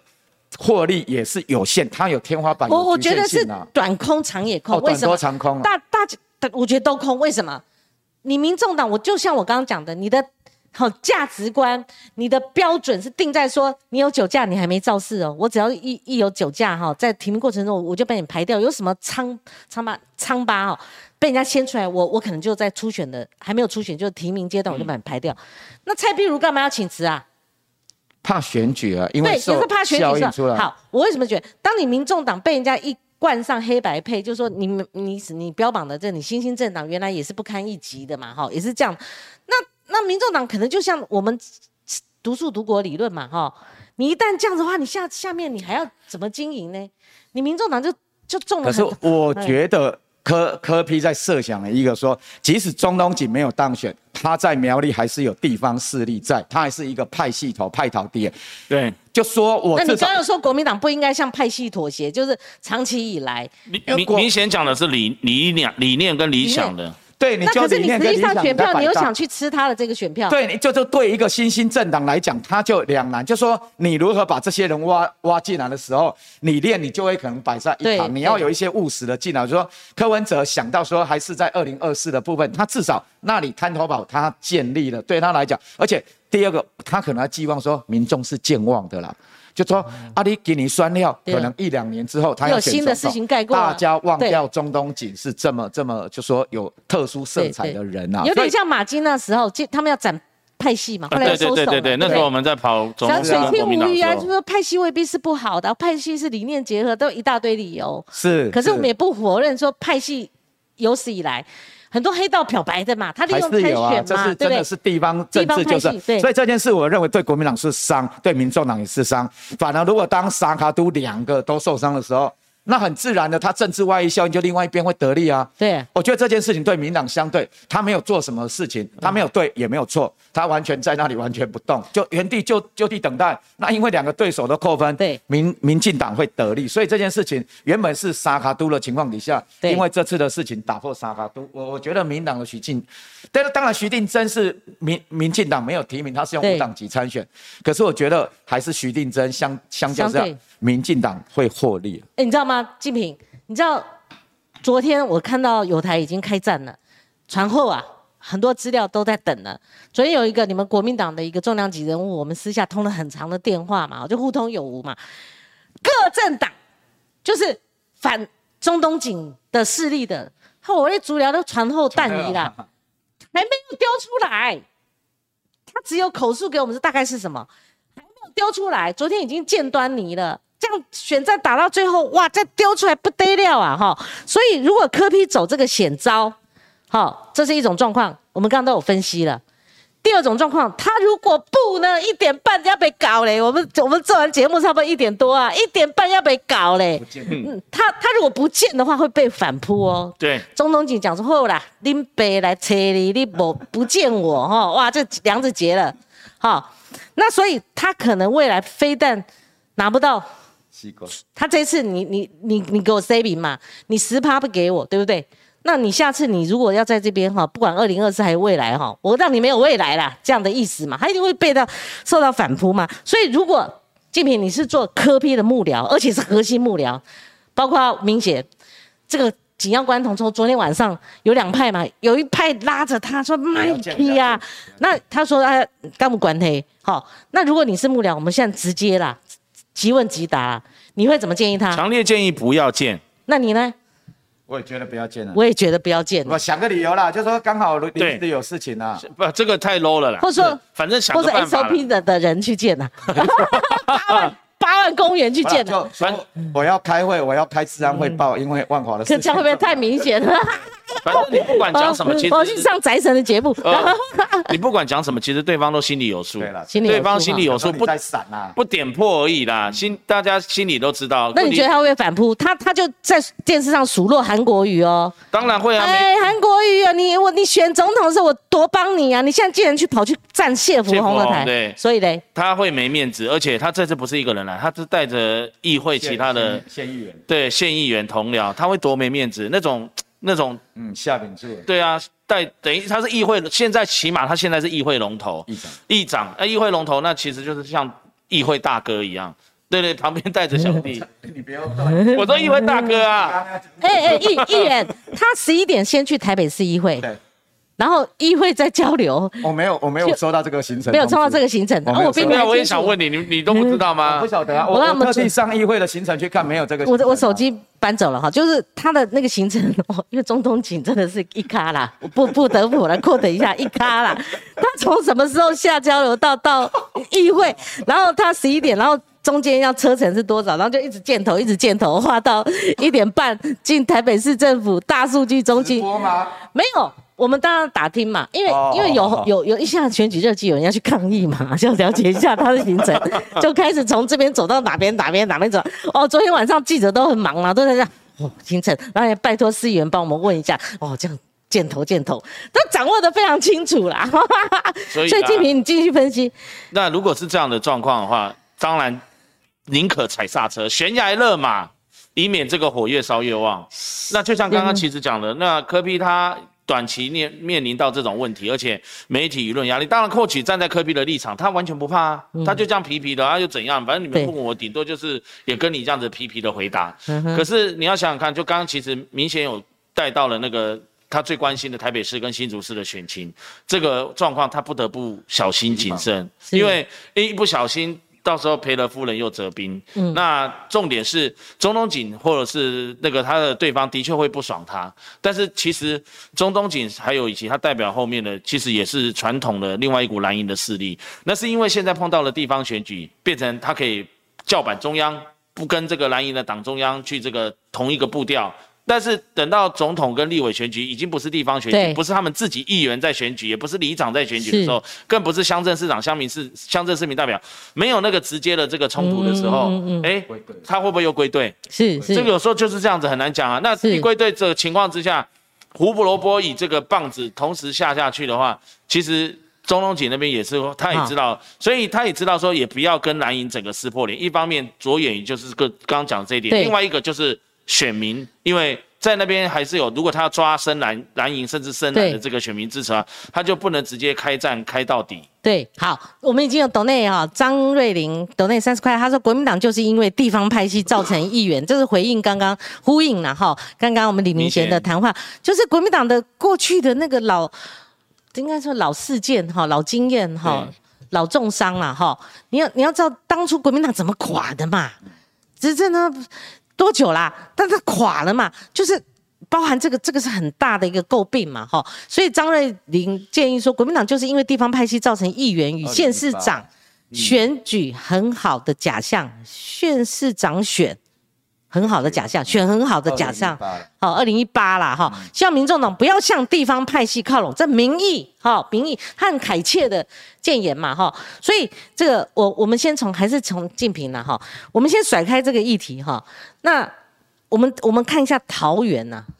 获利也是有限，他有天花板，我我觉得是短空长也空，为什么？长空，大大，我觉得都空，为什么？你民众党，我就像我刚刚讲的，你的好价值观，你的标准是定在说，你有酒驾，你还没肇事哦，我只要一一有酒驾哈，在提名过程中，我就被你排掉，有什么疮疮疤疮疤哦，被人家掀出来，我我可能就在初选的还没有初选，就是提名阶段，我就把你排掉。那蔡碧如干嘛要请辞啊？怕选举啊，因为对，也是怕选举出来。好，我为什么觉得，当你民众党被人家一冠上黑白配，就是说你你你标榜的这你新兴政党原来也是不堪一击的嘛，哈，也是这样。那那民众党可能就像我们独树独国理论嘛，哈，你一旦这样子的话，你下下面你还要怎么经营呢？你民众党就就中了。可是我觉得。柯柯批在设想了一个说，即使中东锦没有当选，他在苗栗还是有地方势力在，他还是一个派系头派头爹。对，就说我那你刚刚说国民党不应该向派系妥协，就是长期以来明明显讲的是理理念理念跟理想的。对，你就是你实际上选票，你又想去吃他的这个选票。对，你就就对一个新兴政党来讲，他就两难，就说你如何把这些人挖挖进来的时候，理念你就会可能摆在一旁，你要有一些务实的进来。就说柯文哲想到说，还是在二零二四的部分，他至少那里滩头堡他建立了，对他来讲，而且第二个，他可能寄望说民众是健忘的啦。就说阿里给你酸料，可能一两年之后他有新的事情盖过，大家忘掉中东锦是这么这么就说有特殊色彩的人啊，有点像马金那时候，就他们要展派系嘛，后来收手。对对对对？那时候我们在跑中水天无鱼啊，就说派系未必是不好的，派系是理念结合，都有一大堆理由。是，可是我们也不否认说派系有史以来。很多黑道漂白的嘛，他利用选嘛，这是真的是地方政治就是，所以这件事我认为对国民党是伤，对民众党也是伤。反而如果当沙卡都两个都受伤的时候。那很自然的，他政治外溢效应就另外一边会得利啊。对，我觉得这件事情对民党相对，他没有做什么事情，他没有对也没有错，他完全在那里完全不动，就原地就就地等待。那因为两个对手都扣分，对，民民进党会得利，所以这件事情原本是沙卡都的情况底下，因为这次的事情打破沙卡都，我我觉得民党的徐进，但是当然徐定真是民民进党没有提名，他是用无党籍参选，可是我觉得还是徐定真相相较这样。民进党会获利。哎，你知道吗，金平？你知道昨天我看到有台已经开战了，传后啊，很多资料都在等了。昨天有一个你们国民党的一个重量级人物，我们私下通了很长的电话嘛，就互通有无嘛。各政党就是反中东锦的势力的，我那足疗都传后弹移了，还没有丢出来。他只有口述给我们，是大概是什么？丢出来。昨天已经见端倪了。这样选战打到最后，哇，再丢出来不得了啊！哈，所以如果柯批走这个险招，好，这是一种状况，我们刚刚都有分析了。第二种状况，他如果不呢，一点半要被搞嘞。我们我们做完节目差不多一点多啊，一点半要被搞嘞。嗯，他他如果不见的话，会被反扑哦。对，中东锦讲说后啦，拎杯来车你，你不不见我哈，哇，这梁子结了。好，那所以他可能未来非但拿不到。他这次你你你你给我 saving 嘛？你十趴不给我，对不对？那你下次你如果要在这边哈，不管二零二四还是未来哈，我让你没有未来啦，这样的意思嘛？他一定会被到受到反扑嘛？所以如果静平你是做科批的幕僚，而且是核心幕僚，包括明显这个紧要关头，从昨天晚上有两派嘛，有一派拉着他说卖批啊，那他说他干不管他，好，那如果你是幕僚，我们现在直接啦。即问即答，你会怎么建议他？强烈建议不要见。那你呢？我也觉得不要见了。我也觉得不要见。我想个理由啦，就说刚好临时有事情啦。不，这个太 low 了啦。或者说，反正想或者 SOP 的的人去见呐。八万公园去见就说我要开会，我要开治安汇报，因为万华的事情。可这样会不会太明显了？反正你不管讲什么，其实我去上宅神的节目。呃你不管讲什么，其实对方都心里有数。对了，心里有对方心里有数，不在闪啊。不点破而已啦，心大家心里都知道。那你觉得他会不会反扑？他他就在电视上数落韩国瑜哦。当然会啊，哎，韩国瑜啊，你我你选总统的时候我多帮你啊，你现在竟然去跑去站谢福洪的台，对所以嘞，他会没面子，而且他这次不是一个人来，他是带着议会其他的县议员，对县议员同僚，他会多没面子，那种那种嗯，夏秉柱对啊，带等于他是议会，现在起码他现在是议会龙头，议长，议长，那议会龙头那其实就是像议会大哥一样，对对，旁边带着小弟，你不要我说议会大哥啊，哎哎，议议员，他十一点先去台北市议会，对，然后议会在交流，我没有，我没有收到这个行程，没有收到这个行程。我没有收然后我也。想问你，你你都不知道我吗不？晓得啊，我我让他们我特地上议会的行程去看，没有这个行我我手机搬走了哈，就是他的那个行程哦，因为中东锦真的是一咖啦，我 不不得不来扩等一下一咖啦。他从什么时候下交流到到议会，然后他十一点，然后中间要车程是多少，然后就一直箭头一直箭头画到一点半进台北市政府大数据中心？没有。我们当然打听嘛，因为、哦因为有有有一下选举热季，有人要去抗议嘛，就要了解一下他的行程，就开始从这边走到哪边哪边哪边走。哦，昨天晚上记者都很忙啊，都在这样哦行程，然后也拜托司员帮我们问一下，哦这样箭头箭头，都掌握的非常清楚啦。所以啊 所以季平你继续分析，那如果是这样的状况的话，当然宁可踩刹车，悬崖勒马，以免这个火越烧越旺。那就像刚刚其实讲的，那科比他短期面面临到这种问题，而且媒体舆论压力，当然寇取站在科比的立场，他完全不怕啊，他就这样皮皮的，他又怎样？反正你们对不问我，顶多就是也跟你这样子皮皮的回答。嗯可是你要想想看，就刚刚其实明显有带到了那个他最关心的台北市跟新竹市的选情，这个状况他不得不小心谨慎，因为一不小心。到时候赔了夫人又折兵，嗯。那重点是中东锦或者是那个他的对方的确会不爽他，但是其实中东锦还有以及他代表后面的，其实也是传统的另外一股蓝营的势力，那是因为现在碰到了地方选举，变成他可以叫板中央，不跟这个蓝营的党中央去这个同一个步调。但是等到总统跟立委选举，已经不是地方选对。举，不是他们自己议员在选举，也不是里长在选举的时候，更不是乡镇市长、乡民市、乡镇市民代表，没有那个直接的这个冲突的时候嗯嗯嗯，哎、他会不会又归队？是是。这个有时候就是这样子，很难讲啊。那是。一归队这个情况之下，胡萝卜以这个棒子同时下下去的话，其实中龙锦那边也是，他也知道，所以他也知道说，也不要跟蓝营整个撕破脸。一方面着眼于就是个刚刚讲这一点，另外一个就是选民，因为。在那边还是有，如果他要抓深蓝、蓝营甚至深蓝的对这个选民支持啊，他就不能直接开战开到底。对，好，我们已经有抖内哈，张瑞玲抖内三十块，他说国民党就是因为地方派系造成议员，这是回应刚刚呼应了哈，刚刚我们李明贤的谈话，就是国民党的过去的那个老，应该说老事件哈，老经验哈，老重伤了哈，你要你要知道当初国民党怎么垮的嘛，执政呢多久啦？但它垮了嘛，就是。包含这个，这个是很大的一个诟病嘛，哈，所以张瑞玲建议说，国民党就是因为地方派系造成议员与县市长选举很好的假象，县市长选很好的假象，选很好的假象，好，二零一八啦，哈，希望民众党不要向地方派系靠拢，这民意，哈，民意，和很恳切的谏言嘛，哈，所以这个我我们先从还是从竞评啦，哈，我们先甩开这个议题，哈，那我们我们看一下桃园呐、哦，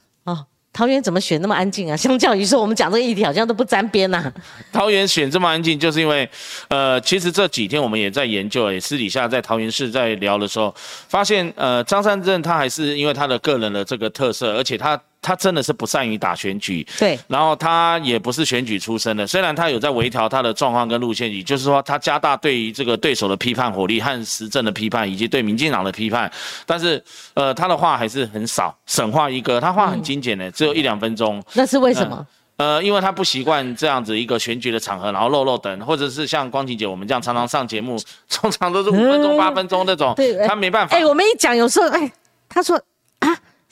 桃园怎么选那么安静啊？相较于说我们讲这个议题好像都不沾边呐、桃园选这么安静，就是因为，呃，其实这几天我们也在研究，也私底下在桃园市在聊的时候，发现，呃，张三镇他还是因为他的个人的这个特色，而且他他真的是不善于打选举，对，然后他也不是选举出身的，虽然他有在微调他的状况跟路线，也就是说他加大对于这个对手的批判火力和时政的批判，以及对民进党的批判，但是呃他的话还是很少，省话一个，他话很精简的，只有一两分钟。那是为什么？呃，因为他不习惯这样子一个选举的场合，然后漏漏等，或者是像光晴姐我们这样常常上节目，通常都是五分钟、八分钟那种，对他没办法。哎、我们一讲，有时候哎，他说啊，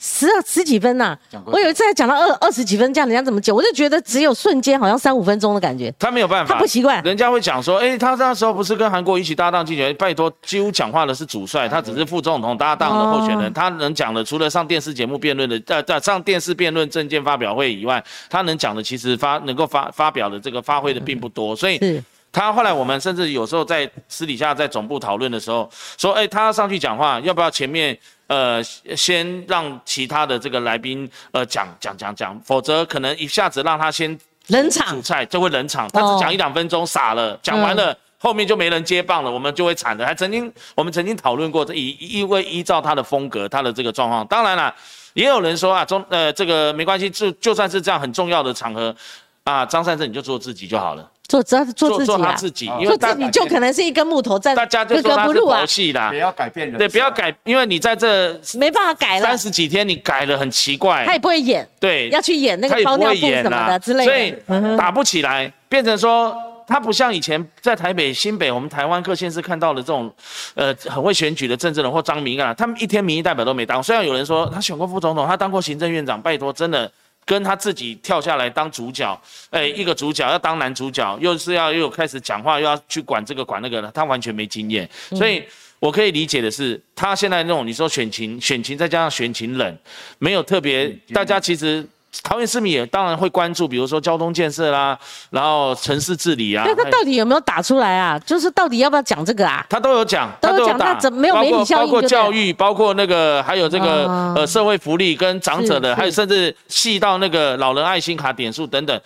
十二十几分呐、我有一次还讲到二二十几分，这样人家怎么讲？我就觉得只有瞬间好像三五分钟的感觉。他没有办法，他不习惯。人家会讲说，哎、他那时候不是跟韩国一起搭档竞选，拜托，几乎讲话的是主帅，他只是副总统搭档的候选人，哦。他能讲的除了上电视节目辩论的，呃，呃上电视辩论政见发表会以外，他能讲的其实发能够发发表的这个发挥的并不多，所以他后来我们甚至有时候在私底下在总部讨论的时候，说，哎、他要上去讲话，要不要前面呃先让其他的这个来宾呃讲讲讲讲，否则可能一下子让他先冷场。主菜就会冷场，他哦。只讲一两分钟傻了，讲完了。后面就没人接棒了，我们就会惨的。还曾经我们曾经讨论过，这以因为依照他的风格，他的这个状况，当然了，也有人说啊，中呃这个没关系，就就算是这样很重要的场合啊，张善政你就做自己就好了，做只要是做自己做自己，哦做因为大自己就可能是一根木头在，大家就格说他是格不入啊。佛，系啦。不，要改变人，对，不要。改，因为你在这没办法改了。三，十几天你改了很奇怪，他也不会演，对，要去演那个他也不包尿布会演什么的之类的。所以打不起来，变成说。他不像以前在台北、新北，我们台湾各县市看到的这种，呃，很会选举的政治人或张明啊，他们一天民意代表都没当。虽然有人说他选过副总统，他当过行政院长，拜托，真的跟他自己跳下来当主角，哎，一个主角要当男主角，又是要又开始讲话，又要去管这个管那个的，他完全没经验，所以。我可以理解的是，他现在那种你说选情选情再加上选情冷，没有特别，大家其实桃园市民也当然会关注，比如说交通建设啦，然后城市治理啊，那他到底有没有打出来啊？就是到底要不要讲这个啊？他都有讲，都有讲那怎没有媒体包括包括效应就对了教育，包括那个还有这个、哦呃社会福利跟长者的，是还有甚至细到那个老人爱心卡点数等等。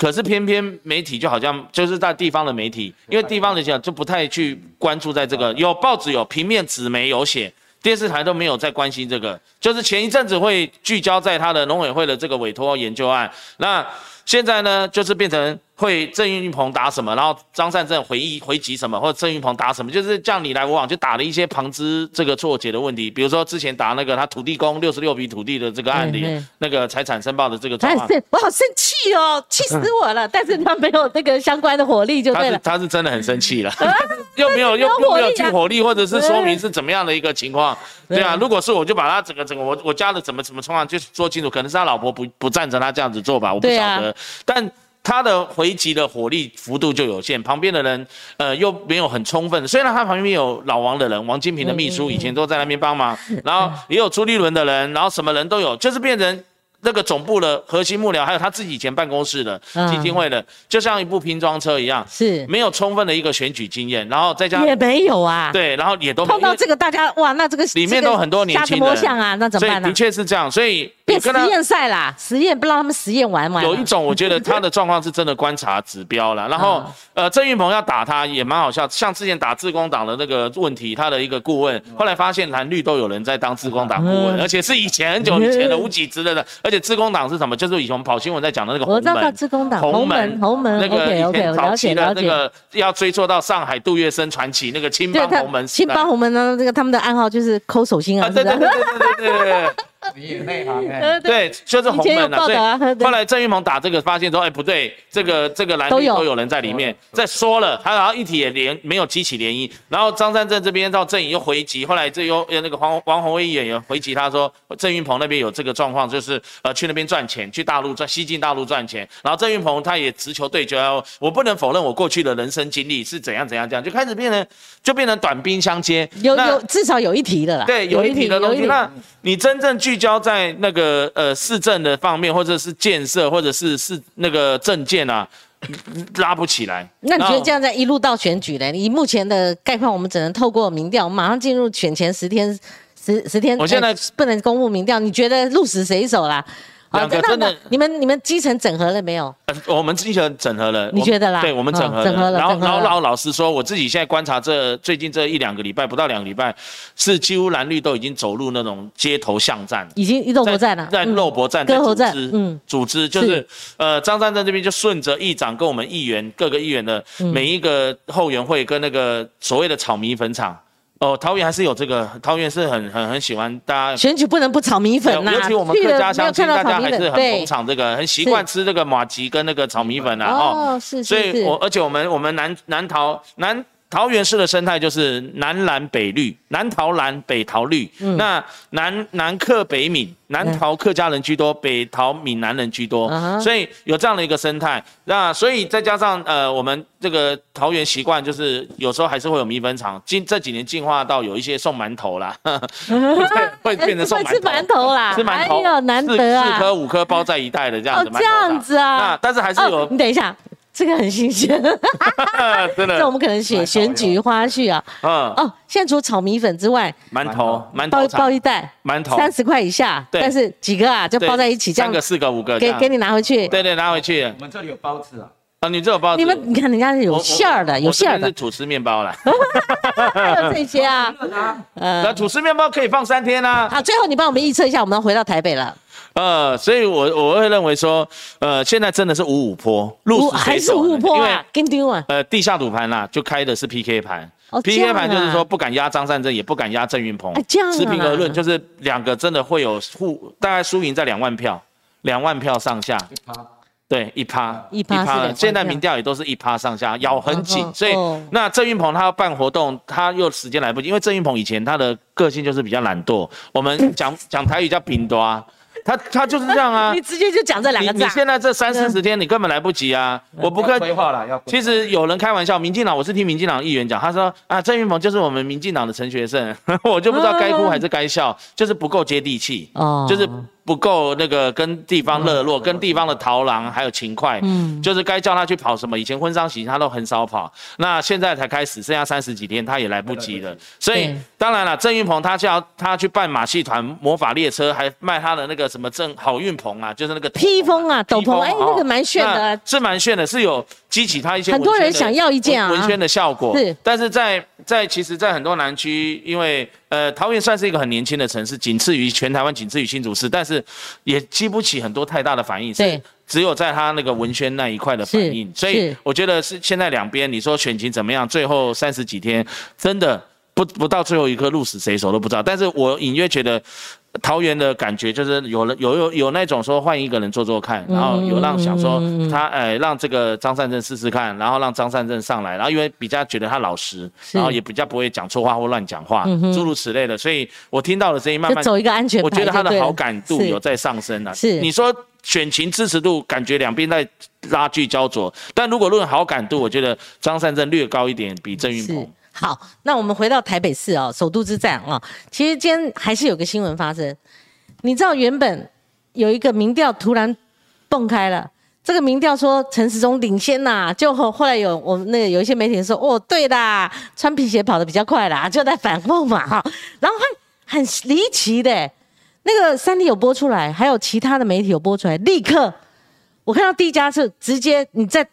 可是偏偏媒体就好像就是在地方的媒体，因为地方的讲就不太去关注在这个，有报纸有平面纸媒有写，电视台都没有在关心这个，就是前一阵子会聚焦在他的农委会的这个委托研究案，那现在呢就是变成会郑云鹏打什么，然后张善政回忆回击什么，或者郑云鹏打什么，就是这样你来我往，就打了一些旁支这个错解的问题，比如说之前打那个他土地公六十六笔土地的这个案例嗯嗯，那个财产申报的这个状况。我好生气哦，气死我了！但是他没有那个相关的火力就他是对了。他是真的很生气了，又没有又没有火力啊又没有去火力，或者是说明是怎么样的一个情况，对啊。如果是我就把他整个整个我我家的怎么怎么情况就说清楚，可能是他老婆不不赞成他这样子做吧，我不晓得。但他的回击的火力幅度就有限，旁边的人呃又没有很充分。虽然他旁边有老王的人，王金平的秘书以前都在那边帮忙，然后也有朱立伦的人，然后什么人都有，就是变成。那个总部的核心幕僚，还有他自己以前办公室的嗯基金会的，就像一部拼装车一样，是没有充分的一个选举经验，然后再加上也没有啊。，对，然后也都碰到这个大家哇，那这个里面都很多年轻人瞎子摸象啊，那怎么办呢所以的？确是这样，所以变实验赛啦，实验不让他们实验完完。有一种我觉得他的状况是真的观察指标了。然后，呃，郑云鹏要打他也蛮好笑，像之前打自工党的那个问题，他的一个顾问后来发现蓝绿都有人在当自工党顾问，而且是以前很久以前的 无几职的，而且自工党是什么？就是以前跑新闻在讲的那个红门，红门红门那个以前早期的那个要追溯到上海杜月笙传奇那个青帮红门，青帮红门呢，这个他们的暗号就是抠手心啊，对对对对对对。你有内行 对对，就是红门了、所以报道啊对。后来郑云鹏打这个，发现说，哎，不对，这个这个蓝绿都有。人在里面，再说了，他然后一体也连没有激起涟漪，然后张善政这边到郑颖又回击，后来这又呃那个黄黄宏威议员也回击他说，郑云鹏那边有这个状况，就是呃去那边赚钱，去大陆赚西进大陆赚钱，然后郑云鹏他也直球对决，我不能否认我过去的人生经历是怎样怎样这样，就开始变成就变成短兵相接，那有有至少有一题的啦。对，有一题的东西。那你真正聚焦在那个呃市政的方面，或者是建设，或者是是那个政见啊，拉不起来。那你觉得这样？样在一路到选举呢？以目前的概况，我们只能透过民调，马上进入选前十天，十十天，我现在呃不能公布民调。你觉得鹿死谁手啦？两个真的你们你们基层整合了没有？呃我们基层整合了，你觉得啦对，我们整合整合了然后，整合了然后，然后老实说，我自己现在观察这最近这一两个礼拜，不到两个礼拜，是几乎蓝绿都已经走入那种街头巷战。已经肉搏战了，在嗯肉搏战，在割喉战组织，嗯组织就是是呃，张善政这边就顺着议长跟我们议员各个议员的嗯每一个后援会跟那个所谓的炒米粉厂。哦，桃园还是有这个，桃园是很很很喜欢大家。选举不能不炒米粉呐、尤其我们客家乡亲，大家还是很捧场这个，很习惯吃这个马吉跟那个炒米粉啊。哦，哦，是是是，所以我而且我们我们南南桃南桃园市的生态就是南蓝北绿，南桃蓝，北桃绿。嗯。那南南客北闽，南桃客家人居多，北桃闽南人居多，嗯。所以有这样的一个生态。那所以再加上呃，我们这个桃园习惯就是有时候还是会有米粉厂，近这几年进化到有一些送馒头啦，会会变成送馒馒头啦，吃馒头，哎呦，难四得啊！四颗五颗包在一袋的这样子，馒头哦这样子啊。那但是还是有哦，你等一下，这个很新鲜，真的。这我们可能选选举花絮啊。嗯，哦，现在除了炒米粉之外，馒头馒头包一袋，馒头。三十块以下，对。但是几个啊，就包在一起，这样三个四个五个给给你拿回去。对对拿回去。我们这里有包子啊，啊，你这有包子，你们你看人家是有馅儿的，有馅儿的。是，吐司面包啦，还有这些啊。那呃，吐司面包可以放三天啊。好，最后你帮我们预测一下，我们要回到台北了，呃，所以我我会认为说，呃，现在真的是五五坡，鹿死还是谁手呢？因为五坡啊，跟丢啊。呃，地下赌盘啦，就开的是 PK 盘。PK 盘就是啊说不敢压张善政，也不敢压郑云鹏。哎这样啊？持平而论，就是两个真的会有互，大概输赢在两万票，两万票上下。对，一趴一趴是两万了现在民调也都是一趴上下，咬很紧嗯，所以哦那郑云鹏他要办活动，他又时间来不及，因为郑云鹏以前他的个性就是比较懒惰，我们讲讲台语叫饼多啊，他他就是这样啊 你。直接就讲这两个字啊。你现在这三四十天你根本来不及啊！我不要跟规划了，要其实有人开玩笑，民进党我是听民进党议员讲，他说啊，郑云鹏就是我们民进党的陈学圣，我就不知道该哭还是该笑，就是不够接地气，哦就是不够那个跟地方热络，跟地方的逃郎还有勤快，嗯。就是该叫他去跑什么，以前婚丧喜庆他都很少跑，那现在才开始，剩下三十几天他也来不及了，所以对当然了，郑云鹏他叫他去办马戏团魔法列车，还卖他的那个什么正好运棚啊，就是那个披风啊斗篷披风哦哎那个蛮炫的那是蛮炫的，是有激起他一些很多人想要一件啊文文宣的效果。是但是在在其实，在很多南区，因为呃桃园算是一个很年轻的城市，仅次于全台湾，仅次于新竹市，但是也激不起很多太大的反应。是对。只有在他那个文宣那一块的反应，所以我觉得是现在两边，你说选情怎么样？最后三十几天，真的不不到最后一刻，鹿死谁手都不知道。但是我隐约觉得。桃园的感觉就是有了有有有那种说换一个人做做看，然后有让想说嗯他呃让这个张善政试试看，然后让张善政上来，然后因为比较觉得他老实，然后也比较不会讲错话或乱讲话，诸如此类的，所以我听到的声音慢慢走一个安全牌我觉得他的好感度有在上升了。是。你说选情支持度，感觉两边在拉锯焦灼，但如果论好感度，我觉得张善政略高一点，比郑运是。鹏。好，那我们回到台北市哦，首都之战啊、其实今天还是有个新闻发生，你知道原本有一个民调突然蹦开了。这个民调说陈时中领先呐、就后后来有我们那个有一些媒体说，哦，对啦，穿皮鞋跑得比较快啦，就在反讽嘛哈。然后很很离奇的，那个三立有播出来，还有其他的媒体有播出来，立刻我看到第一家是直接你再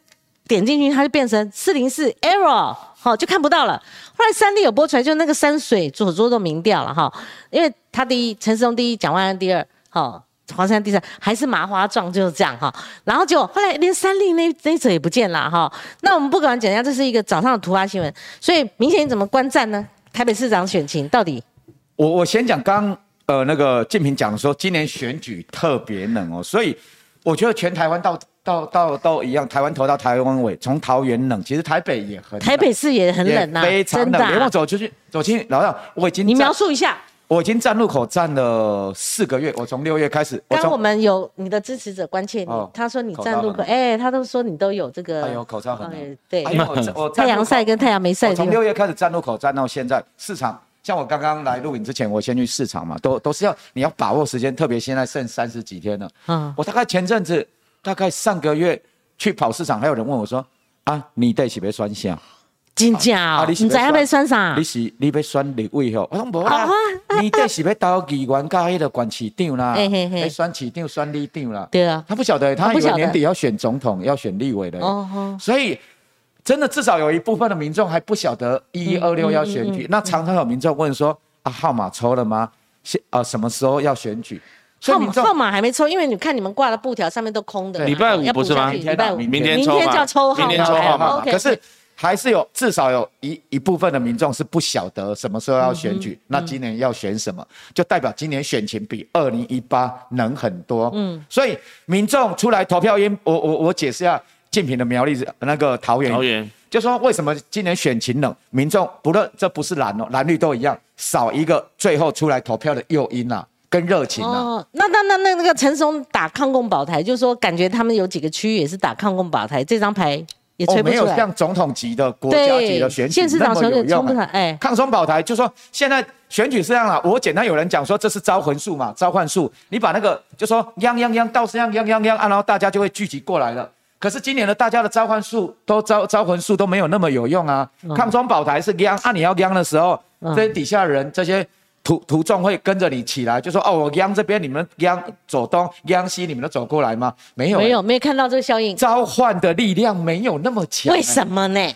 点进去，它就变成四零四 error，好就看不到了。后来三 D 有播出来，就那个山水所做的民调了哈，因为他第一，陈世忠第一，蒋万安第二，好。黄山第三，还是麻花状，就是这样哈。然后就后来连三立那那一则也不见了哈。那我们不管怎样，这是一个早上的突发新闻，所以明显你怎么观战呢？台北市长选情到底我我先讲刚呃那个静平讲说，今年选举特别冷哦，所以我觉得全台湾到到到都一样，台湾头到台湾尾，从桃园冷，其实台北也很冷台北市也很冷呐、也非常真的、冷。连我啊。走出去走进老让，我已经你描述一下，我已经站路口站了四个月，我从六月开始，刚刚我从们有你的支持者关切你，哦他说你站路口，哎、他都说你都有这个，哎呦口罩很冷哎对，我我太阳晒跟太阳没晒我从六月开始站路口站到现在，市场像我刚刚来录影之前，我先去市场嘛，都都是要你要把握时间，特别现在剩三十几天了。嗯我大概前阵子，大概上个月去跑市场，还有人问我说：“啊，你得是要选下？真假你是你知道要选啥你？是你要选立委吼？”我说无啦啊，你得是要投议员加迄个管市长啦，嘿嘿嘿要选市长、选里长啦。对啊，他不晓得，他以为年底要选总统，要选立委的。哦哦，所以真的至少有一部分的民众还不晓得一一二六要选嗯举。那常常有民众问说啊，号码抽了吗？现啊什么时候要选举？所以民众号码号码还没抽，因为你看你们挂的布条上面都空的。嘛，礼拜五不是吗？礼拜五，明明天明天就要抽号码，明天抽号可是还是有至少有一一部分的民众是不晓得什么时候要选举，那今年要选什么，就代表今年选情比二零一八冷很多。嗯，所以民众出来投票因，我我我解释一下，竞品的苗栗是那个桃园，桃园。就说为什么今年选情冷，民众不论这不是蓝哦，蓝绿都一样，少一个最后出来投票的诱因啊，跟热情啊。哦，那那那那那个陈松打抗共保台，就是说感觉他们有几个区域也是打抗共保台，这张牌也吹不哦，没有。像总统级的国家级的选举那么有用啊。哎，抗松保台就说现在选举是这样了，我简单有人讲说这是招魂术嘛，召唤术，你把那个就说央央央到是泱泱泱泱啊，然后大家就会聚集过来了。可是今年的大家的召唤术都招招魂术都没有那么有用啊。抗中保台是央啊，你要央的时候，嗯这些底下的人这些。徒徒众会跟着你起来，就说哦，我央这边，你们央走东，央西，你们都走过来吗？没有、没有没有看到这个效应，召唤的力量没有那么强、为什么呢？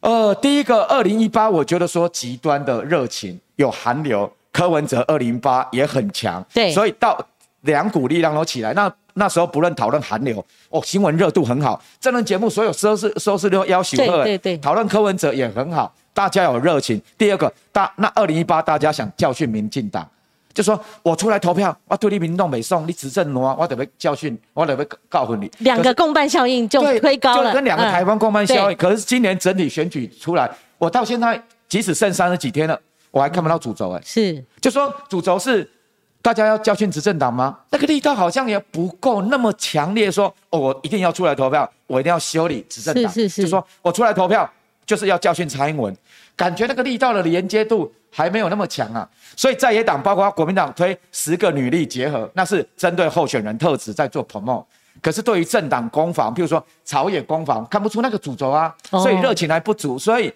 呃，第一个，二零一八，我觉得说极端的热情有寒流，柯文哲二零八也很强，对所以到两股力量都起来。那那时候不论讨论寒流，哦，新闻热度很好，这轮节目所有收视收视率都要求对对对讨论柯文哲也很好，大家有热情。第二个，大那二零一八大家想教训民进党。就说我出来投票，我对你民众没送，你执政挪，我得被教训，我得被告诉你。两个共办效应就对，推高了，就跟两个台湾共办效应。嗯可是今年整体选举出来，我到现在即使剩三十几天了，我还看不到主轴哎、是就说主轴是大家要教训执政党吗？那个力道好像也不够那么强烈说，哦，我一定要出来投票，我一定要修理执政党。是是是就说我出来投票就是要教训蔡英文，感觉那个力道的连接度还没有那么强啊。所以在野党包括国民党推十个女力结合，那是针对候选人特质在做 promote。可是对于政党攻防，譬如说朝野攻防，看不出那个主轴啊，哦所以热情还不足。所以，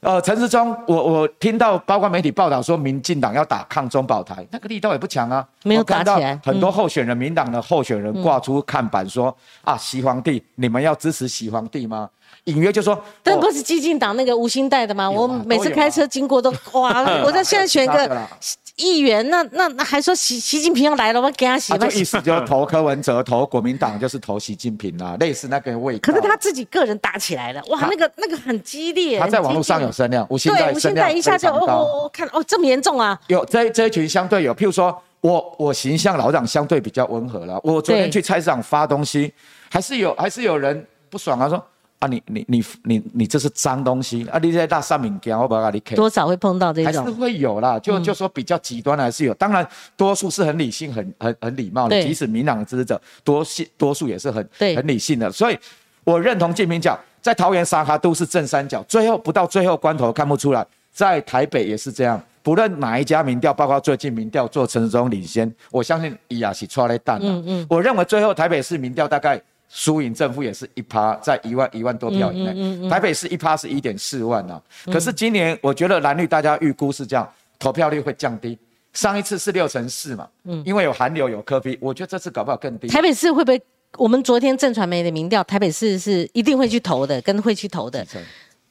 呃，陈时中，我我听到包括媒体报道说，民进党要打抗中保台，那个力道也不强啊，没有打起来很多候选人，民党的候选人挂出看板说、啊，习皇帝，你们要支持习皇帝吗？隐约就说，哦但不是激进党那个吴兴代的吗？我每次开车经过都 哇，我在现在选一个议员，那那那还说习习近平要来了，我给他洗啊，吧就。意思就是投柯文哲，投国民党就是投习近平啦，类似那个味道。可是他自己个人打起来了，哇，那个那个很激烈。他在网络上有声量，吴烈对，吴兴代声量一下就哦非常高。哦，哦看哦这么严重啊！有这这一群相对有，譬如说我我形象老长相对比较温和了。我昨天去菜市场发东西，还是有还是有人不爽啊，说啊你你你你你这是脏东西啊，你在大上面讲我不要你多少会碰到这种？还是种，会有啦，就嗯。就说比较极端的还是有，当然多数是很理性、很很很礼貌的，即使民党的支持者多数多数也是很很理性的，所以我认同建平讲，在桃园沙卡都是正三角，最后不到最后关头看不出来，在台北也是这样。不论哪一家民调，包括最近民调做陈时中领先，我相信伊也是出来蛋的。嗯嗯。我认为最后台北市民调大概输赢正负也是一趴，在一万一万多票以内。嗯台北市一趴是一点四万啊。可是今年我觉得蓝绿大家预估是这样，投票率会降低。上一次是六成四嘛，嗯因为有寒流有科比，我觉得这次搞不好更低。台北市会不会？我们昨天正传媒的民调，台北市是一定会去投的，跟会去投的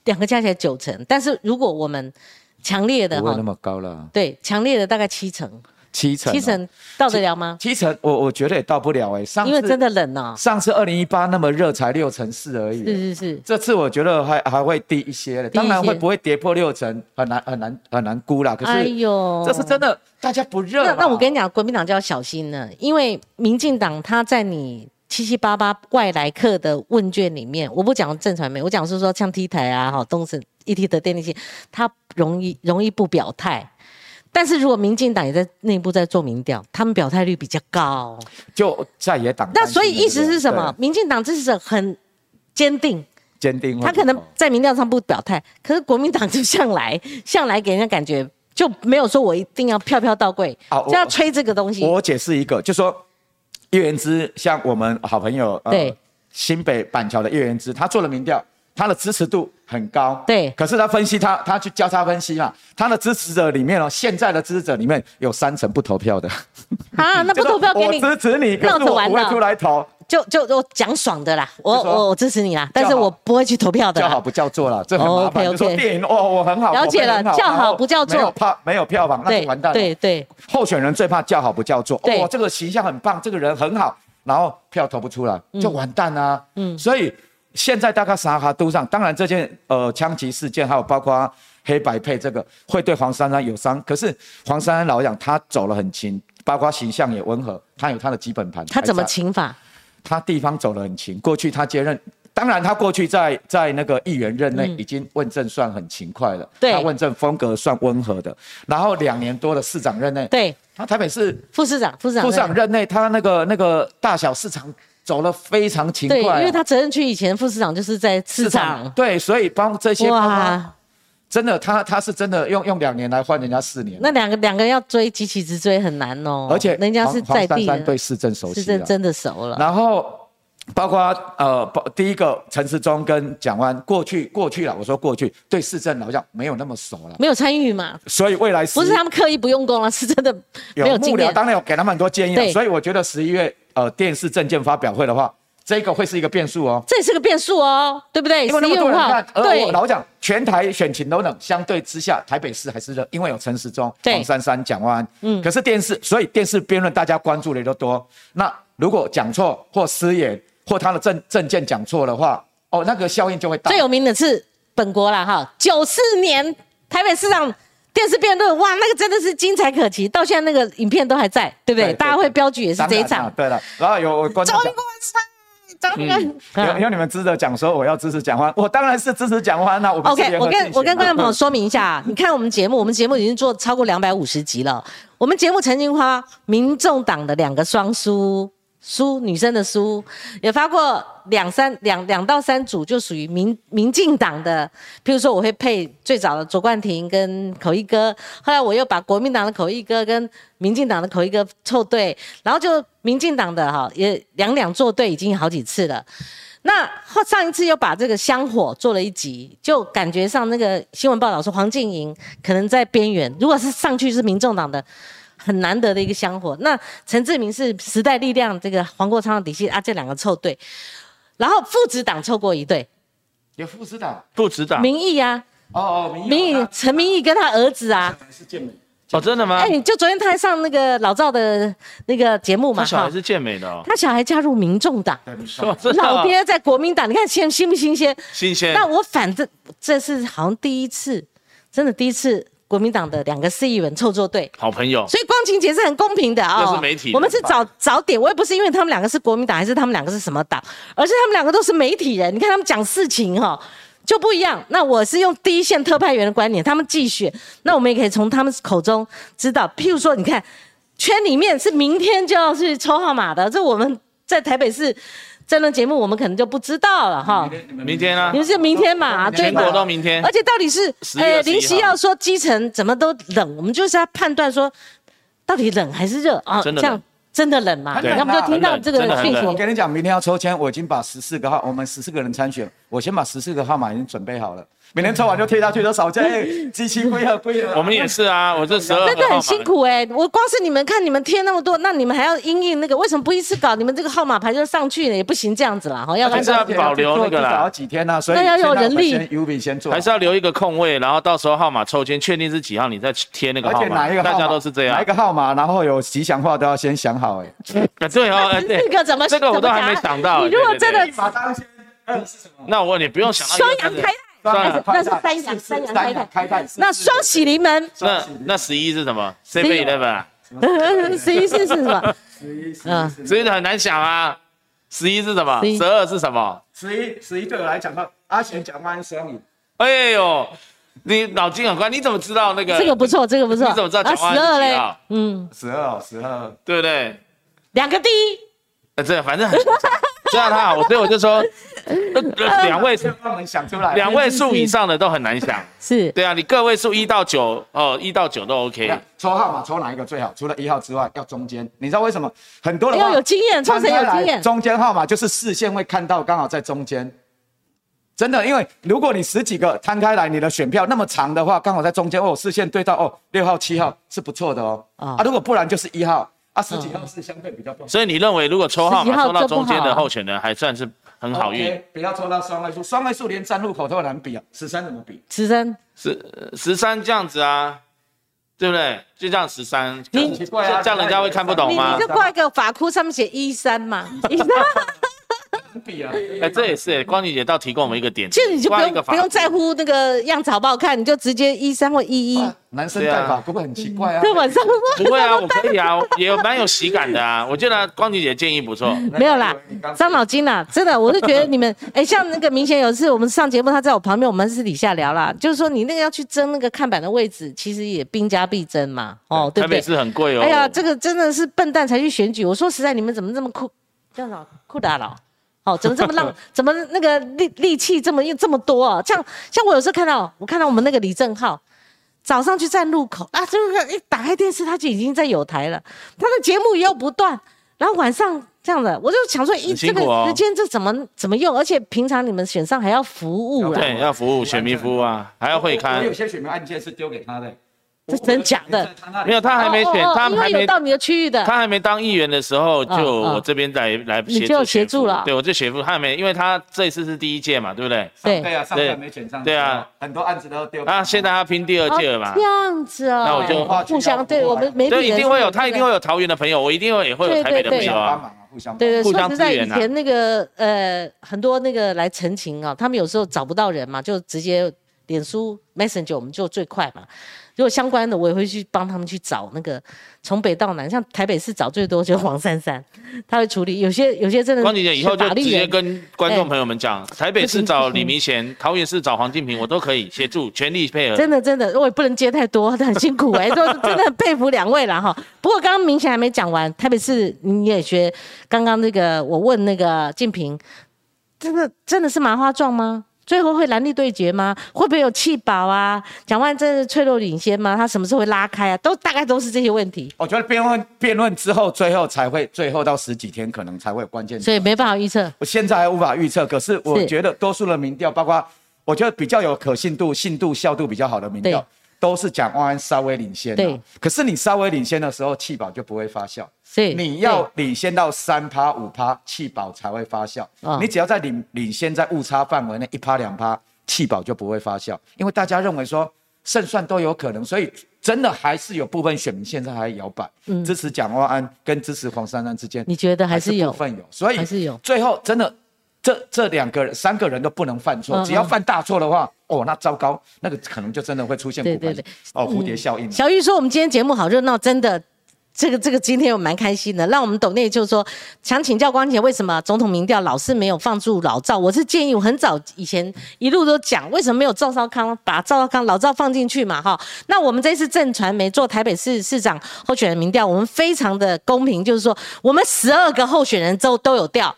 两个加起来九成。但是如果我们强烈的哈不会那，么高了，对，强烈的大概七成，七成哦、七成到得了吗？七成，我我觉得也到不了哎、上次因为真的冷哦。上次二零一八那么热才六成四而已、是是是，这次我觉得还还会低一些的，低一些当然会不会跌破六成，很难很难很难估啦。可是哎是呦，这是真的，大家不热那。那我跟你讲，国民党就要小心了，因为民进党他在你七七八八外来客的问卷里面，我不讲正传媒，我讲是说像 T 台啊、哈东森、ET 的电力系，他容易容易不表态。但是如果民进党也在内部在做民调，他们表态率比较高。就在野党那所以意思是什么？民进党支持者很坚定，坚定会他可能在民调上不表态，可是国民党就向来 向来给人家感觉就没有说我一定要票票到柜，啊我就要吹这个东西。我解释一个，就说叶元之，像我们好朋友，呃对，新北板桥的叶元之，他做了民调，他的支持度很高，对。可是他分析他，他去交叉分析嘛，他的支持者里面哦，现在的支持者里面有三成不投票的，啊，那不 投票给你我支持你，可闹是我不会出来投，就就我讲爽的啦，我我我支持你啦，但是我不会去投票的。叫好不叫座了，这很麻烦。哦就说 OK，OK 电影哦，我很好，了解了叫好不叫座。没有怕没有票房，那对就完蛋了。对对，候选人最怕叫好不叫座，对。哦，这个形象很棒，这个人很好，然后票投不出来，就完蛋啊。嗯，所以现在大概沙哈都上，当然这件呃枪击事件，还有包括黑白配这个，会对黄珊珊有伤。可是黄珊珊老实讲，他走了很勤，包括形象也温和，他有他的基本盘。他怎么还在？请法？他地方走得很勤，过去他接任当然，他过去在在那个议员任内嗯已经问政算很勤快了，对他问政风格算温和的。然后两年多的市长任内，对，他台北市副市长，副市长，副市长任内，他那个那个大小市场走了非常勤快因为他责任区以前副市长就是在市场，对，所以帮这些哇，真的他他是真的用用两年来换人家四年，那两个两个人要追急起直追很难哦，而且人家是在地的，黄珊珊对市政熟悉啊，市政真的熟了，然后包括呃，包第一个陈时中跟蒋万过去过去了，我说过去对市政好像没有那么熟了，没有参与嘛，所以未来不是他们刻意不用功了，是真的没有幕僚经验。当然有给他们很多建议所以我觉得十一月呃电视证件发表会的话，这个会是一个变数哦。这也是个变数哦，对不对？因为那11月5号么多人看，而对我老讲，全台选情都冷，相对之下，台北市还是热，因为有陈时中、对黄珊珊、蒋万安。嗯嗯，可是电视，所以电视辩论大家关注的也都多。那如果讲错或失言，或他的证证件讲错的话，哦，那个效应就会大最。有名的是本国啦哈，九四年台北市长电视辩论，哇，那个真的是精彩可期，到现在那个影片都还在，对不对？对对大家会标举也是这一场。对了，然后有我观众讲中国赛，张明有有你们支持讲说我要支持蒋欢，我当然是支持蒋万那我们是 OK，我跟我跟观众朋友说明一下，你看我们节目，我们节目已经做超过两百五十集了。我们节目曾经花民众党的两个双书，书女生的书，也发过两三两两到三组，就属于民民进党的。譬如说，我会配最早的卓冠廷跟口译哥，后来我又把国民党的口译哥跟民进党的口译哥凑对，然后就民进党的哈也两两作对，已经好几次了。那后上一次又把这个香火做了一集，就感觉上那个新闻报道说黄静莹可能在边缘，如果是上去是民众党的，很难得的一个香火。那陈志明是时代力量这个黄国昌的底细啊，这两个凑对，然后父子党凑过一对，有副市长不知道民意啊，哦哦，民民意陈明义跟他儿子啊，是健美，哦，真的吗哎，？你就昨天他还上那个老赵的那个节目嘛，他小孩是健美的哦，他小孩加入民众党，老爹在国民党，你看新新不新鲜？新鲜。那我反正这是好像第一次，真的第一次国民党的两个市议员凑作对。好朋友，所以光晴节是很公平的啊、又是媒体我们是早早点，我也不是因为他们两个是国民党，还是他们两个是什么党，而是他们两个都是媒体人。你看他们讲事情哈、就不一样。那我是用第一线特派员的观点，他们继续，那我们也可以从他们口中知道，譬如说，你看圈里面是明天就要去抽号码的，这我们在台北市这轮节目我们可能就不知道了哈。明天啊你，们是明天嘛？对嘛全国都明天而。且到底是10月21林夕要说基层怎么都冷，我们就是要判断说到底冷还是热啊？真的冷这样真的冷嘛？那我们就听到这个讯息我。跟你讲，明天要抽签，我已经把十四个号，我们十四个人参选，我先把十四个号码已经准备好了，每天抽完就贴下去，都扫架，哎，机器归合归合。我们也是啊，我这十二真的很辛。苦哎、我光是你们看你们贴那么多，那你们还要因应那个，为什么不一次搞？你们这个号码牌就上去了，也不行这样子啦，哈，要还是要保留那个啦至少要几天呢？所以那要有人力 U B 先做，还是要留一个空位，然后到时候号码抽签确定是几号，你再贴那个号而且哪一码。大个号码家都是这样哪一。个号码，然后有吉祥话都要先想好，哎。啊对哦，哎对这个怎么这个我都还没想到。你如果真的？那我问你不用想到双阳开算了那是三阳三阳开泰开泰，那双喜临门，那那十一是什么？Seven Eleven，十一是是什么？十一十嗯一十一很难想啊。十一是什么？十二是什么？十一十一对我来讲的，阿贤讲完双语，哎呦，你脑筋很快，你怎么知道那个？这个不错，这个不错。你怎么知道讲话十二嘞？嗯，十二哦十二，对不对？两个第一，呃，这反正很这样他好，所以我就说，呃两位先帮我们想出来。两位数以上的都很难想。是对啊，你个位数一到九哦，一到九都 OK。抽号码抽哪一个最好？除了一号之外，要中间。你知道为什么？很多人要有经验，冲绳有经验。中间号码就是视线会看到，刚好在中间。真的，因为如果你十几个摊开来，你的选票那么长的话，刚好在中间哦，视线对到哦，六号、七号是不错的哦。啊啊，如果不然就是一号啊，十几号是相对比较不好。所以你认为，如果抽号码抽到中间的候选人，还算是很好运不要抽到双位数，双位数连站路口都很难比啊。十三怎么比？十三，十十三这样子啊，对不对？就这样十三，你奇怪啊这样人家会看不懂吗你就？挂一个法库，上面写一三嘛，一三。必啊。哎，这也是光女姐倒提供我们一个点子，其实你就不用不用在乎那个样子好不好看，你就直接一三或一一。男生戴发不会很奇怪啊？对，晚上不会啊，我可以啊，也有蛮有喜感的啊。我觉得光女姐建议不错。没有啦，伤脑筋啦，真的，我是觉得你们，哎，像那个明显有一次我们上节目，他在我旁边，我们私底下聊啦，就是说你那个要去争那个看板的位置，其实也兵家必争嘛，哦，对不对？台北市很贵哦。哎呀，这个真的是笨蛋才去选举。我说实在，你们怎么这么酷？叫什么酷大佬？哦，怎么这么浪？怎么那个力力气这么这么多啊？像像我有时候看到，我看到我们那个李正浩。早上去站路口啊，这个一打开电视，他就已经在有台了。他的节目也要不断，然后晚上这样的，我就想说，一这个时间这怎么怎么用？而且平常你们选上还要服务了，对，要服务选民服务啊，还要会看。有些选民案件是丢给他的。这真假的？没有，他还没选，他还没到你的区域的。他还没当议员的时候，就我这边来来协助协助了。对，我就协助他还没，因为他这一次是第一届嘛，对不对？对对啊，上届没选上。对啊，很多案子都丢。啊，现在他拼第二届了嘛？这样子啊，那我就互相对我们没。对，一定会有，他一定会有桃园的朋友，我一定会也会有台北的朋友啊。互相对对，说实在，以前那个呃，很多那个来澄清啊，他们有时候找不到人嘛，就直接脸书 Messenger，我们就最快嘛。如果相关的，我也会去帮他们去找那个从北到南，像台北市找最多就是黄珊珊，他会处理。有些有些真的。光姐姐以后就直接跟观众朋友们讲，台北市找李明贤，桃园市找黄静平，我都可以协助，全力配合。真的真的，我也不能接太多，很辛苦哎，都真的很佩服两位了哈。不过刚刚明显还没讲完，台北市你也学刚刚那个，我问那个静平，真的真的是麻花状吗？最后会蓝绿对决吗？会不会有弃保啊？蒋万真是脆弱领先吗？他什么时候会拉开啊？都大概都是这些问题。我觉得辩论辩论之后，最后才会最后到十几天，可能才会有关键。所以没办法预测。我现在还无法预测，可是我觉得多数的民调，包括我觉得比较有可信度、信度、效度比较好的民调。都是蒋万安稍微领先，对。可是你稍微领先的时候，气保就不会发酵。是。你要领先到三趴五趴，气保才会发酵。你只要在领领先在误差范围内一趴两趴，气保就不会发酵。因为大家认为说胜算都有可能，所以真的还是有部分选民现在还摇摆，支持蒋万安跟支持黄珊珊之间。你觉得还是有部分有？所以还是有。最后真的。这这两个人、三个人都不能犯错，只要犯大错的话，哦，那糟糕，那个可能就真的会出现对对对哦蝴蝶效应。小玉说：“我们今天节目好热闹，真的，这个这个今天我蛮开心的。让我们董内就是说，想请教光姐，为什么总统民调老是没有放住老赵？我是建议，我很早以前一路都讲，为什么没有赵少康把赵少康老赵放进去嘛？哈，那我们这次正传媒做台北市市长候选人民调，我们非常的公平，就是说我们十二个候选人都都有调。”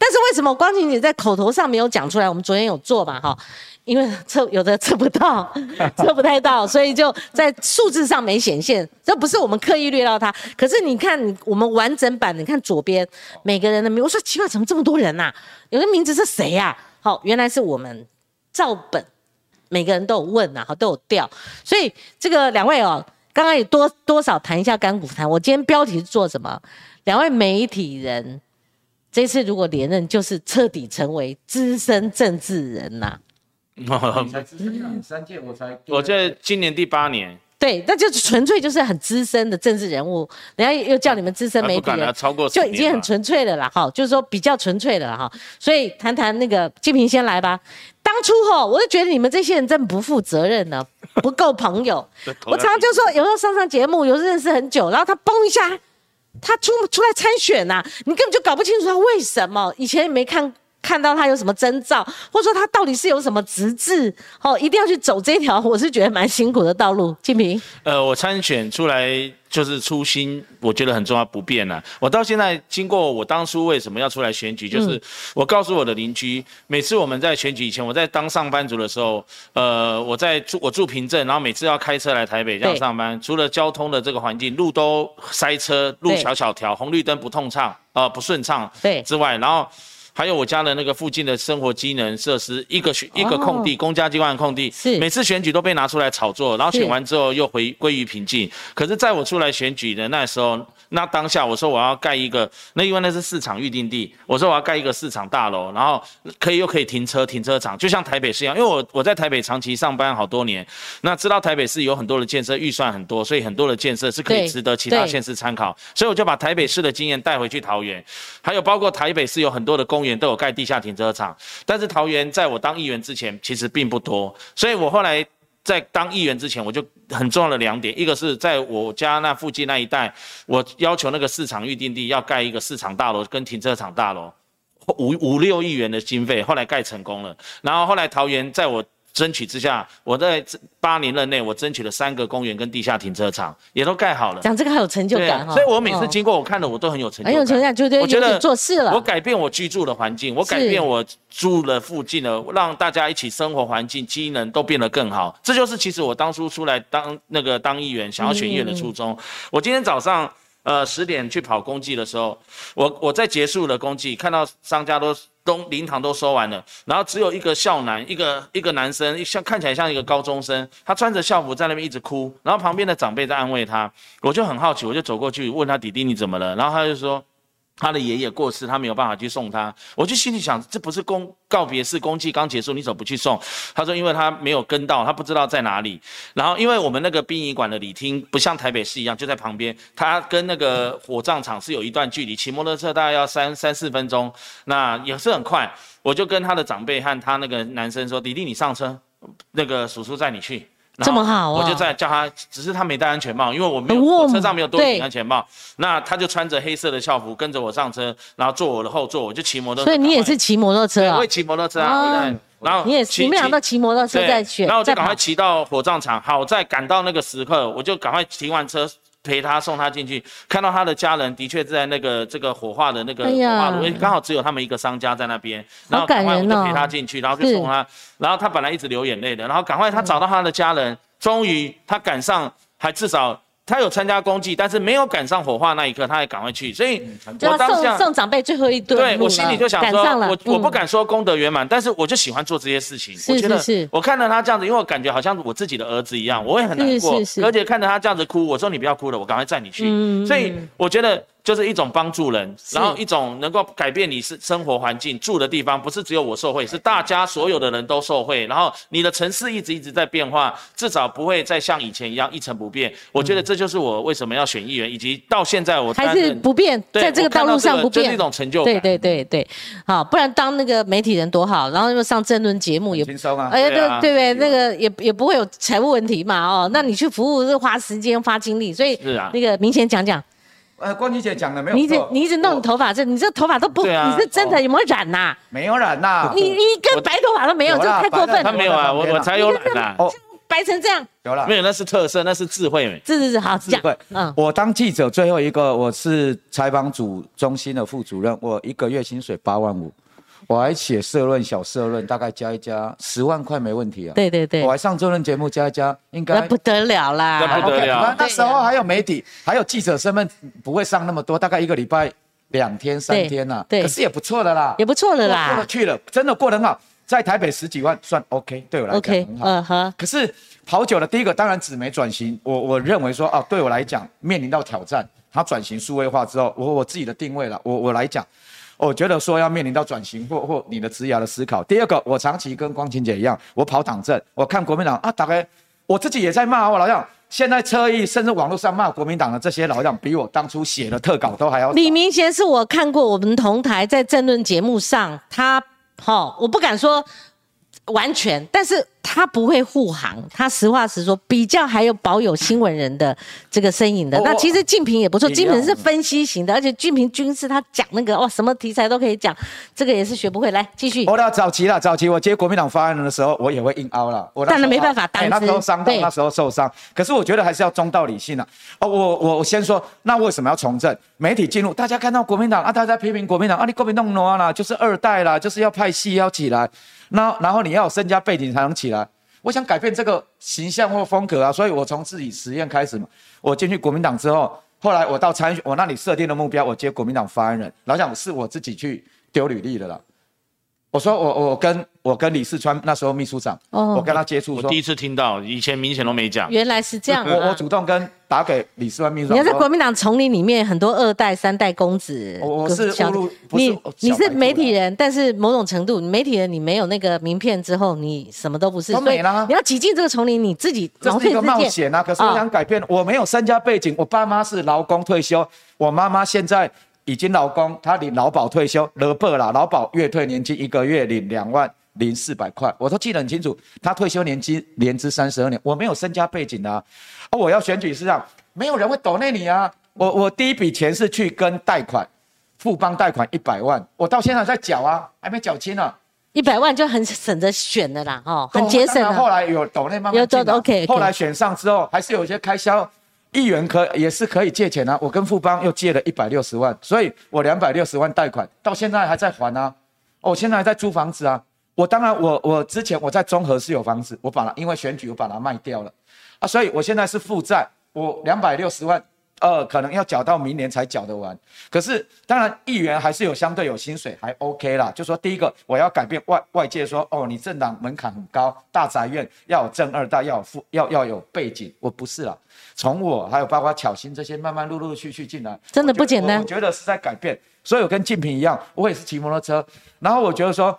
但是为什么光晴姐在口头上没有讲出来？我们昨天有做嘛，哈，因为测有的测不到，测不太到，所以就在数字上没显现。这不是我们刻意略到它，可是你看我们完整版，你看左边每个人的名，我说奇怪，怎么这么多人呐？有的名字是谁呀？好，原来是我们照本，每个人都有问呐，哈，都有调。所以这个两位哦，刚刚也多多少谈一下干股谈。我今天标题是做什么？两位媒体人。这次如果连任，就是彻底成为资深政治人呐。才资深三届，我才我这今年第八年。对，那就是纯粹就是很资深的政治人物，人家又叫你们资深媒体人，超过就已经很纯粹的了哈。就是说比较纯粹的哈。所以谈谈那个金平先来吧。当初哈，我就觉得你们这些人真不负责任呢，不够朋友。我常常就说，有时候上上节目，有时候认识很久，然后他嘣一下。他出出来参选呐，你根本就搞不清楚他为什么，以前也没看看到他有什么征兆，或者说他到底是有什么资质，哦，一定要去走这条，我是觉得蛮辛苦的道路。金平，呃，我参选出来。就是初心，我觉得很重要，不变了。我到现在经过我当初为什么要出来选举，就是我告诉我的邻居，每次我们在选举以前，我在当上班族的时候，呃，我在住我住平镇，然后每次要开车来台北这样上班，除了交通的这个环境，路都塞车，路小小条，红绿灯不通畅，呃，不顺畅，对之外，然后。还有我家的那个附近的生活机能设施，一个选一个空地，公家机关的空地，是每次选举都被拿出来炒作，然后选完之后又回归于平静。可是在我出来选举的那时候。那当下我说我要盖一个，那因为那是市场预定地，我说我要盖一个市场大楼，然后可以又可以停车停车场，就像台北市一样，因为我我在台北长期上班好多年，那知道台北市有很多的建设预算很多，所以很多的建设是可以值得其他县市参考，所以我就把台北市的经验带回去桃园，还有包括台北市有很多的公园。都有盖地下停车场，但是桃园在我当议员之前其实并不多，所以我后来在当议员之前，我就很重要的两点，一个是在我家那附近那一带，我要求那个市场预定地要盖一个市场大楼跟停车场大楼，五五六亿元的经费，后来盖成功了，然后后来桃园在我。争取之下，我在这八年任内，我争取了三个公园跟地下停车场，也都盖好了。讲这个还有成就感哈，所以我每次哦经过，我看了我都很有成就感。很有成就感，就对，我觉得做事了。我改变我居住的环境，我改变我住的附近的，让大家一起生活环境、机能都变得更好。这就是其实我当初出来当那个当议员，想要选议员的初衷。我今天早上呃十点去跑公祭的时候，我我在结束了公祭，看到商家都东灵堂都收完了，然后只有一个校男，一个一个男生，像看起来像一个高中生，他穿着校服在那边一直哭，然后旁边的长辈在安慰他，我就很好奇，我就走过去问他弟弟你怎么了，然后他就说。他的爷爷过世，他没有办法去送他。我就心里想，这不是公告别式，公祭刚结束，你怎么不去送？他说，因为他没有跟到，他不知道在哪里。然后，因为我们那个殡仪馆的礼厅不像台北市一样就在旁边，他跟那个火葬场是有一段距离，骑摩托车大概要三三四分钟，那也是很快。我就跟他的长辈和他那个男生说：“弟弟，你上车，那个叔叔载你去。”这么好啊我就在叫他，只是他没戴安全帽，因为我没有哦我车上没有多对顶安全帽。那他就穿着黑色的校服跟着我上车，然后坐我的后座，我就骑摩托车。所以你也是骑摩托车啊对我也？骑摩托车啊，然后你也是，骑你们俩都骑摩托车对在选，然后我就赶快骑到火葬场，好在赶到那个时刻，我就赶快停完车。陪他送他进去，看到他的家人的确在那个这个火化的那个火化炉，刚好只有他们一个商家在那边，然后赶快我就陪他进去，然后就送他，然后他本来一直流眼泪的，然后赶快他找到他的家人，终于他赶上，还至少他有参加公祭，但是没有赶上火化那一刻，他也赶快去，所以我当下送长辈最后一顿。对我心里就想说，我我不嗯敢说功德圆满，但是我就喜欢做这些事情。是我觉得我看到他这样子，因为我感觉好像我自己的儿子一样，我也很难过而且看着他这样子哭，我说你不要哭了，我赶快载你去。嗯所以我觉得就是一种帮助人，然后一种能够改变你是生活环境住的地方，不是只有我受惠，是大家所有的人都受惠。然后你的城市一直一直在变化，至少不会再像以前一样一成不变。我觉得这就是我为什么要选议员，以及到现在我还是不变，在这个道路上不变这个就是一。种成就感。对对对对，好，不然当那个媒体人多好，然后又上争论节目也轻松啊。哎呀，对啊对对对，那个也也不会有财务问题嘛，哦，那你去服务是花时间花精力，所以是啊那个明显讲讲，呃，光琪姐讲的没有你一直错，你一直弄你头发，这你这头发都不，对啊。你是真的有没有染呐？没有染呐，你你一根白头发都没有，有啦这太过分了，他没有啊，我我才有染呐、哦，白成这样，有了没。有，那是特色，那是智慧美。是是是，好讲。对，，嗯，我当记者最后一个，我是采访组中心的副主任，我一个月薪水八万五，我还写社论小社论，大概加一加十万块没问题啊。对对对。我，还上周论节目加一加，应该那不得了啦，那不得了。那那时候还有媒体，还有记者身份，不会上那么多，大概一个礼拜两天三天呐、对对。可是也不错的啦，也不错的啦。过啦得去了，真的过得很好，在台北十几万算 OK，对我来讲，OK，嗯呵，可是跑久了，第一个当然纸媒转型，我我认为说啊，对我来讲面临到挑战，它转型数位化之后，我我自己的定位了，我我来讲，我觉得说要面临到转型或或你的职涯的思考。第二个，我长期跟光晴姐一样，我跑党政，我看国民党啊，大概我自己也在骂我老样。现在侧翼甚至网络上骂国民党的这些老将，比我当初写的特稿都还要少。李明贤是我看过我们同台在政论节目上，他好、我不敢说完全，但是他不会护航，他实话实说，比较还有保有新闻人的这个身影的。哦那其实静平也不错，静平是分析型的，而且静平军事他讲那个哇，什么题材都可以讲，这个也是学不会。来继续，我到早期了，早期我接国民党发言人的时候，我也会硬凹了。我那时候当然没办法那时候伤到，对那时候受伤。可是我觉得还是要中道理性啊。哦，我我我先说，那为什么要从政？媒体进入，大家看到国民党啊，大家批评国民党啊，你国民党挪啦，就是二代啦，就是要派系要起来，那然后你要有身家背景才能起来。我想改变这个形象或风格啊，所以我从自己实验开始嘛。我进去国民党之后，后来我到参选，我那里设定的目标，我接国民党发言人，老蒋是我自己去丢履历的啦。我说我我跟我跟李四川那时候秘书长，哦我跟他接触我第，一次听到，以前明显都没讲。原来是这样、啊。我我主动跟打给李四川秘书长，你要在国民党丛林里面，很多二代、三代公子。我我是小误入你你是媒体人，但是某种程度，媒体人你没有那个名片之后，你什么都不是。所以都没啦你要挤进这个丛林，你自己毛这是一个。冒险啊！可是我啊想改变，我没有身家背景，我爸妈是劳工退休，我妈妈现在已经老公，他领劳保退休，勒报啦，劳保月退年金一个月领两万零四百块，我都记得很清楚。他退休年金年资三十二年，我没有身家背景啊，啊，我要选举是这样，没有人会抖内你啊。我我第一笔钱是去跟贷款，富邦贷款一百万，我到现在在缴啊，还没缴清呢。一百万就很省着选的啦，哦，很节省然后来有抖内慢慢有抖 OK，OK 后来选上之后还是有一些开销，议员可也是可以借钱啊。我跟富邦又借了一百六十万，所以我两百六十万贷款到现在还在还啊。我现在还在租房子啊。我当然我我之前我在中和是有房子，我把它因为选举我把它卖掉了啊，所以我现在是负债，我两百六十万。呃，可能要缴到明年才缴得完。可是，当然，议员还是有相对有薪水，还 OK 啦。就说第一个，我要改变外外界说，哦，你政党门槛很高，大宅院要有正二代，要有富，要要有背景。我不是啦，从我还有包括巧心这些，慢慢陆陆续续进来，真的不简单我觉得是在改变。所以我跟静平一样，我也是骑摩托车，然后我觉得说。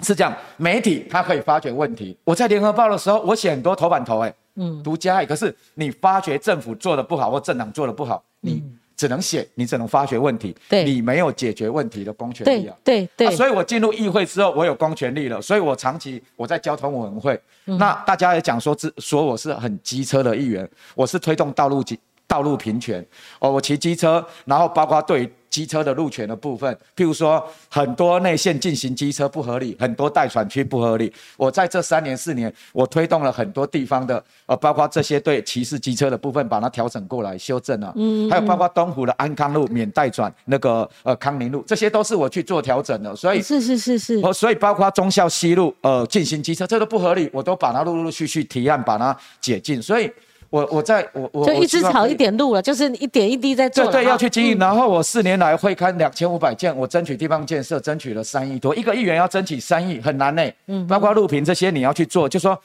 是这样，媒体它可以发掘问题。我在联合报的时候，我写很多头版头，哎，嗯，独家。可是你发觉政府做的不好，或政党做的不好，你只能写，你只能发觉问题，对你没有解决问题的公权力啊。对对啊，所以我进入议会之后，我有公权力了，所以我长期我在交通委员会。嗯那大家也讲说，之说我是很机车的议员，我是推动道路机道路平权。哦，我骑机车，然后包括对于机车的路权的部分，譬如说很多内线进行机车不合理，很多待转区不合理。我在这三年四年，我推动了很多地方的，呃，包括这些对歧视机车的部分，把它调整过来修正啊。嗯，还有包括东湖的安康路免待转，那个呃康宁路，这些都是我去做调整的。所以是是是是，哦，所以包括忠孝西路，呃，进行机车，这都不合理，我都把它陆陆续续提案，把它解禁。所以我，我在我我就一直炒一。点路了，就是一点一滴在做。对对，要去经营。然后我四年来会刊两千五百件，我争取地方建设，争取了三亿多。一个议员要争取三亿很难呢。嗯，包括录屏这些你要去做，就说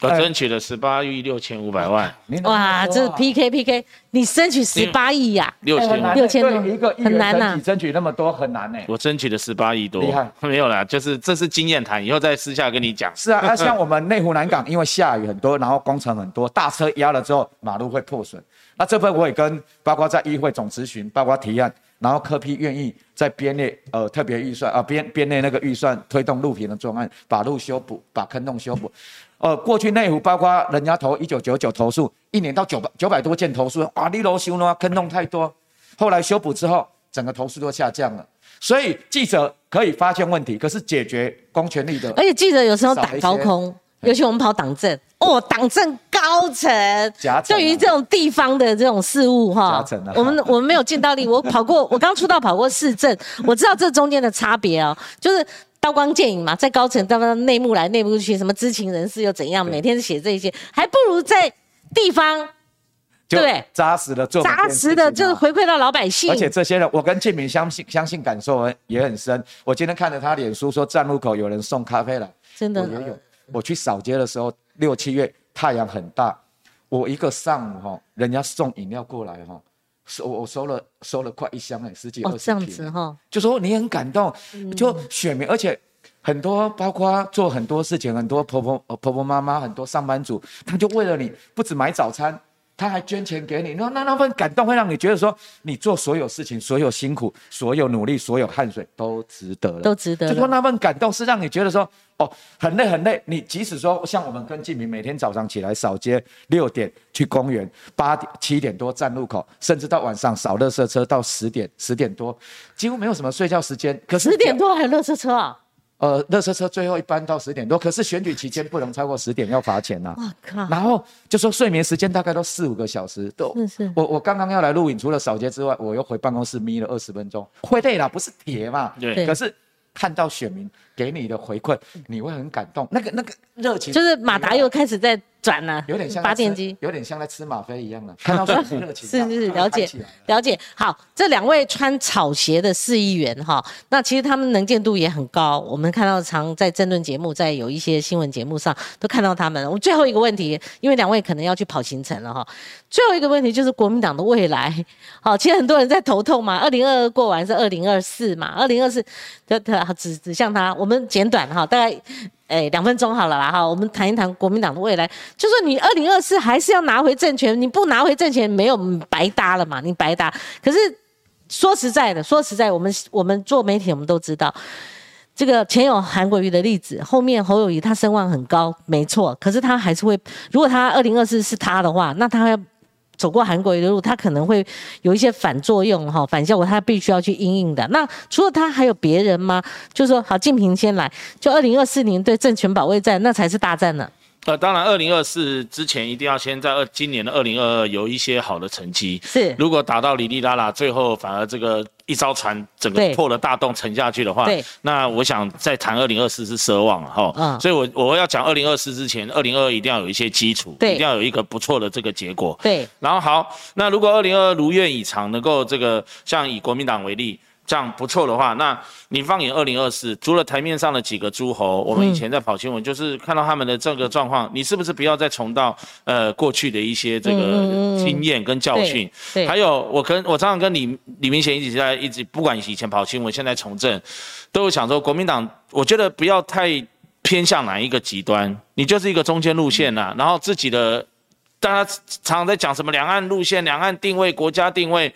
我争取了十八亿六千五百万，您哇，这是 PK PK，你争取十八亿呀？六千难六千多很难呐争取争取那么多很难呢。我争取了十八亿多，厉害没有啦，就是这是经验谈，以后再私下跟你讲。是啊，那像我们内湖南港，因为下雨很多，然后工程很多，大车压了之后，马路会破损。那这份我也跟包括在议会总咨询，包括提案，然后科批愿意在编列呃特别预算啊编编列那个预算推动路平的专案，把路修补，把坑洞修补。呃，过去内湖包括人家投一九九九投诉，一年到九百九百多件投诉，哇，你楼修呢坑洞太多，后来修补之后，整个投诉都下降了。所以记者可以发现问题，可是解决公权力的而且记者有时候打高空，尤其我们跑党政，哦，党政高层对于这种地方的这种事务哈我们我们没有尽到力。我跑过，我刚出道跑过市政，我知道这中间的差别哦，就是。刀光剑影嘛，在高层到内幕来内幕去，什么知情人士又怎样？每天写这些，还不如在地方对不对扎实的做扎实的，就是回馈到老百姓。而且这些人，我跟建明相信相信感受也很深。我今天看着他脸书说站路口有人送咖啡来，真的我也有。我去扫街的时候，六七月太阳很大，我一个上午哈，人家送饮料过来哈，收我收了收了快一箱哎，十几二哦，这样十瓶。子哈，就说你很感动，就选民，而且很多包括做很多事情，很多婆婆呃婆婆妈妈，很多上班族，他就为了你不止买早餐，他还捐钱给你，那那那份感动会让你觉得说，你做所有事情，所有辛苦，所有努力，所有汗水都值得了，都值得。就说那份感动是让你觉得说，哦，很累很累。你即使说像我们跟静明每天早上起来扫街，六点去公园，八点七点多站路口，甚至到晚上扫垃圾车到十点十点多，几乎没有什么睡觉时间。可是十点多还有热车车啊！呃，热车车最后一班到十点多，可是选举期间不能超过十点，要罚钱呐、哇靠！然后就说睡眠时间大概都四五个小时，都是是我我刚刚要来录影，除了扫街之外，我又回办公室眯了二十分钟，会累啦，不是铁嘛。对对可是看到选民给你的回馈，你会很感动，那个那个热情就是马达又开始在转了，有点像发电机。有点像在吃吗啡一样的，看到选民热情，是是是，了解了了解。好，这两位穿草鞋的市议员哈，那其实他们能见度也很高。我们看到常在争论节目，在有一些新闻节目上都看到他们。我们最后一个问题，因为两位可能要去跑行程了哈。最后一个问题就是国民党的未来。好，其实很多人在头痛嘛。二零二二过完是二零二四嘛，二零二四的的指指向他，我们简短哈，大概。哎，两分钟好了啦哈，我们谈一谈国民党的未来。就说你二零二四还是要拿回政权，你不拿回政权，没有白搭了嘛，你白搭。可是说实在的，说实在，我们我们做媒体，我们都知道。这个前有韩国瑜的例子，后面侯友谊他声望很高，没错。可是他还是会，如果他二零二四是他的话，那他要走过韩国瑜的路，他可能会有一些反作用哈，反效果，他必须要去应应的。那除了他还有别人吗？就是说，好，静平先来，就二零二四年对政权保卫战，那才是大战呢。呃，当然，二零二四之前一定要先在二今年的二零二二有一些好的成绩。是，如果打到里里拉拉，最后反而这个一艘船整个破了大洞沉下去的话，那我想再谈二零二四是奢望了哈。嗯，所以我我要讲二零二四之前，二零二二一定要有一些基础，对，一定要有一个不错的这个结果。对，然后好，那如果二零二二如愿以偿，能够这个像以国民党为例。这样不错的话，那你放眼二零二四，除了台面上的几个诸侯，我们以前在跑新闻，就是看到他们的这个状况，你是不是不要再重蹈呃过去的一些这个经验跟教训？对，还有我跟我常常跟李李明贤一起在一直，不管以前跑新闻，现在从政，都有想说国民党，我觉得不要太偏向哪一个极端，你就是一个中间路线呐，然后自己的大家常常在讲什么两岸路线、两岸定位、国家定位。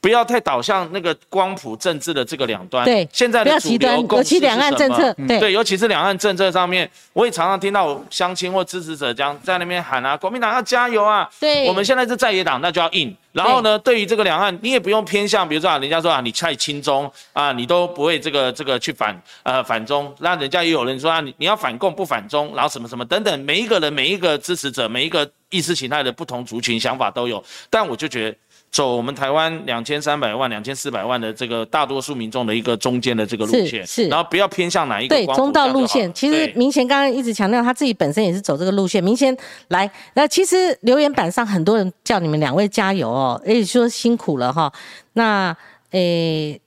不要太导向那个光谱政治的这个两端。对，现在的主流共识是两岸政策。对，尤其是两岸政策上面，我也常常听到乡亲或支持者将在那边喊啊，国民党要加油啊。对，我们现在是在野党，那就要硬。然后呢，对于这个两岸，你也不用偏向，比如说啊，人家说啊，你太亲中啊，你都不会这个这个去反呃反中，那人家也有人说啊，你你要反共不反中，然后什么什么等等，每一个人每一个支持者，每一个意识形态的不同族群想法都有，但我就觉得。走我们台湾两千三百万、两千四百万的这个大多数民众的一个中间的这个路线，是，然后不要偏向哪一个对中道路线。其实明贤刚刚一直强调他自己本身也是走这个路线。明贤来，那其实留言板上很多人叫你们两位加油哦，也说辛苦了哈。那诶。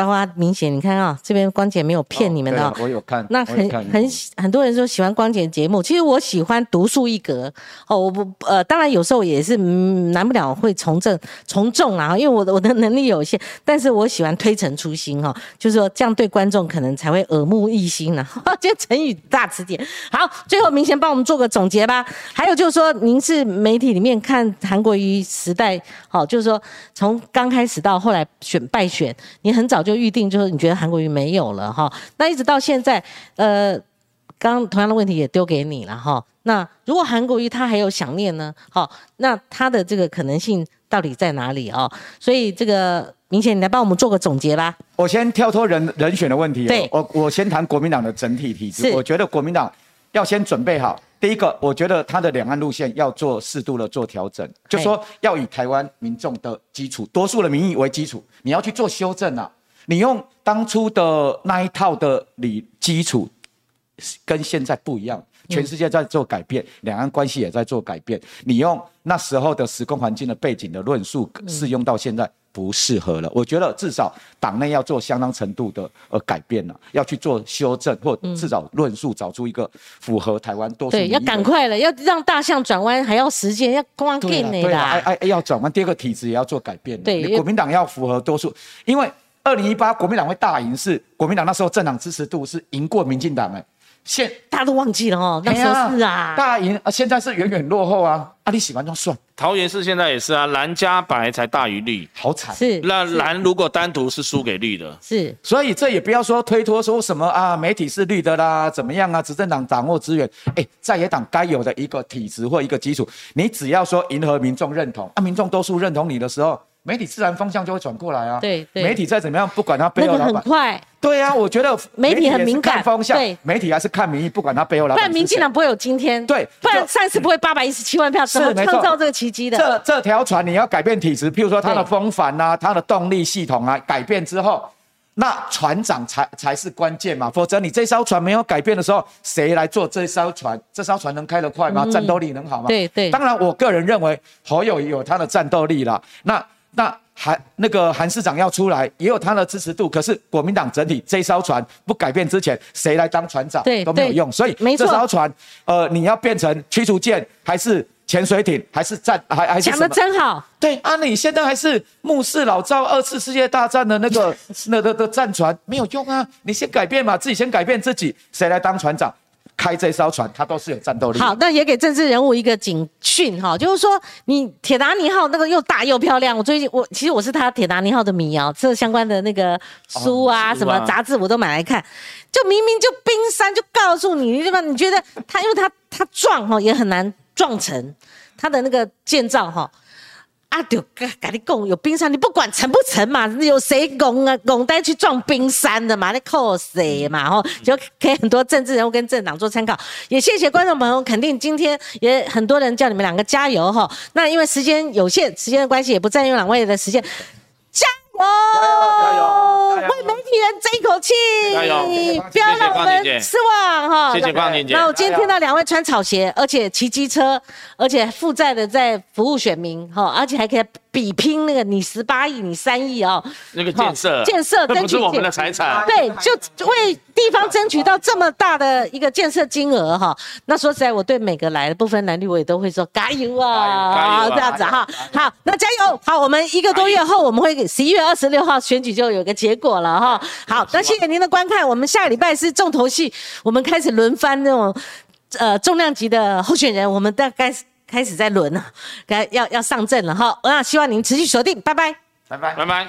包括明显，你看啊，这边光姐没有骗你们的，我有看。那很很很多人说喜欢光姐节目，其实我喜欢独树一格哦。我不呃，当然有时候也是难不了会从政从众啊，因为我的我的能力有限，但是我喜欢推陈出新哈，就是说这样对观众可能才会耳目一新呢。这成语大词典。好，最后明显帮我们做个总结吧。还有就是说，您是媒体里面看韩国瑜时代，好，就是说从刚开始到后来选败选，你很早。早就预定，就是你觉得韩国瑜没有了哈，那一直到现在，呃，刚同样的问题也丢给你了哈。那如果韩国瑜他还有想念呢？好，那他的这个可能性到底在哪里哦？所以这个明显你来帮我们做个总结吧。我先跳脱人人选的问题，对，我我先谈国民党的整体体制。我觉得国民党要先准备好。第一个，我觉得他的两岸路线要做适度的做调整，就说要以台湾民众的基础、多数的民意为基础，你要去做修正啊。你用当初的那一套的理基础，跟现在不一样。全世界在做改变，两岸关系也在做改变。你用那时候的时空环境的背景的论述适用到现在不适合了。我觉得至少党内要做相当程度的呃改变了，要去做修正，或至少论述找出一个符合台湾多数。对，要赶快了，要让大象转弯还要时间，要光电的。对啊，哎哎，要转弯。第二个体制也要做改变。对，国民党要符合多数，因为。二零一八国民党会大赢，是国民党那时候政党支持度是赢过民进党哎，现大家都忘记了哦，那时候是啊，大赢啊，现在是远远落后啊，啊你喜欢就算。桃园市现在也是啊，蓝加白才大于绿，好惨。是，那蓝如果单独是输给绿的，是，所以这也不要说推脱说什么啊，媒体是绿的啦，怎么样啊？执政党掌握资源，哎，在野党该有的一个体制或一个基础，你只要说迎合民众认同，啊，民众多数认同你的时候。媒体自然方向就会转过来啊。对对。媒体再怎么样，不管他背后老板。很快。对啊，我觉得媒体很敏感。方向。对。媒体还是看民意，不管他背后老板。不然民进党不会有今天。对。不然上次不会八百一十七万票，怎么创造这个奇迹的？这这条船你要改变体质，譬如说它的风帆啊，它的动力系统啊，改变之后，那船长才才是关键嘛。否则你这艘船没有改变的时候，谁来做这艘船？这艘船能开得快吗？战斗力能好吗？对对。当然，我个人认为侯友有他的战斗力了。那那。韩那个韩市长要出来，也有他的支持度。可是国民党整体这艘船不改变之前，谁来当船长都没有用。所以这艘船，呃，你要变成驱逐舰，还是潜水艇，还是战，还还是讲的真好。对啊，你现在还是目视老赵二次世界大战的那个 那的的战船，没有用啊。你先改变嘛，自己先改变自己，谁来当船长？开这艘船，它都是有战斗力。好，那也给政治人物一个警讯哈，就是说你铁达尼号那个又大又漂亮，我最近我其实我是他铁达尼号的迷啊，这相关的那个书啊、哦什么杂志我都买来看，就明明就冰山就告诉你对吧？你觉得它因为它它撞哈也很难撞成，它的那个建造哈。啊，就跟跟你讲，有冰山，你不管成不成嘛，有谁拱啊拱带去撞冰山的嘛？那靠谁嘛？吼，就给很多政治人物跟政党做参考。也谢谢观众朋友，肯定今天也很多人叫你们两个加油哈。那因为时间有限，时间的关系，也不占用两位的时间，加油！加油加油为媒体人争一口气，加油不要让我们失望哈。谢谢邝婷姐那我今天听到两位穿草鞋，而且骑机车，而且负债的在服务选民哈，而且还可以比拼那个你十八亿，你三亿哦。那个建设，建设那争取不是我们的财产。对，就为地方争取到这么大的一个建设金额哈。那说实在，我对每个来的不分男女，我也都会说加油啊，这样子哈。好，那加油！好，我们一个多月后，我们会十一月二十六号选举就有个结果了哈。好，那谢谢您的观看，我们下个礼拜是重头戏，我们开始轮番那种呃重量级的候选人，我们大概开始在轮了，该要要上阵了哈。那希望您持续锁定，拜拜。拜拜。拜拜。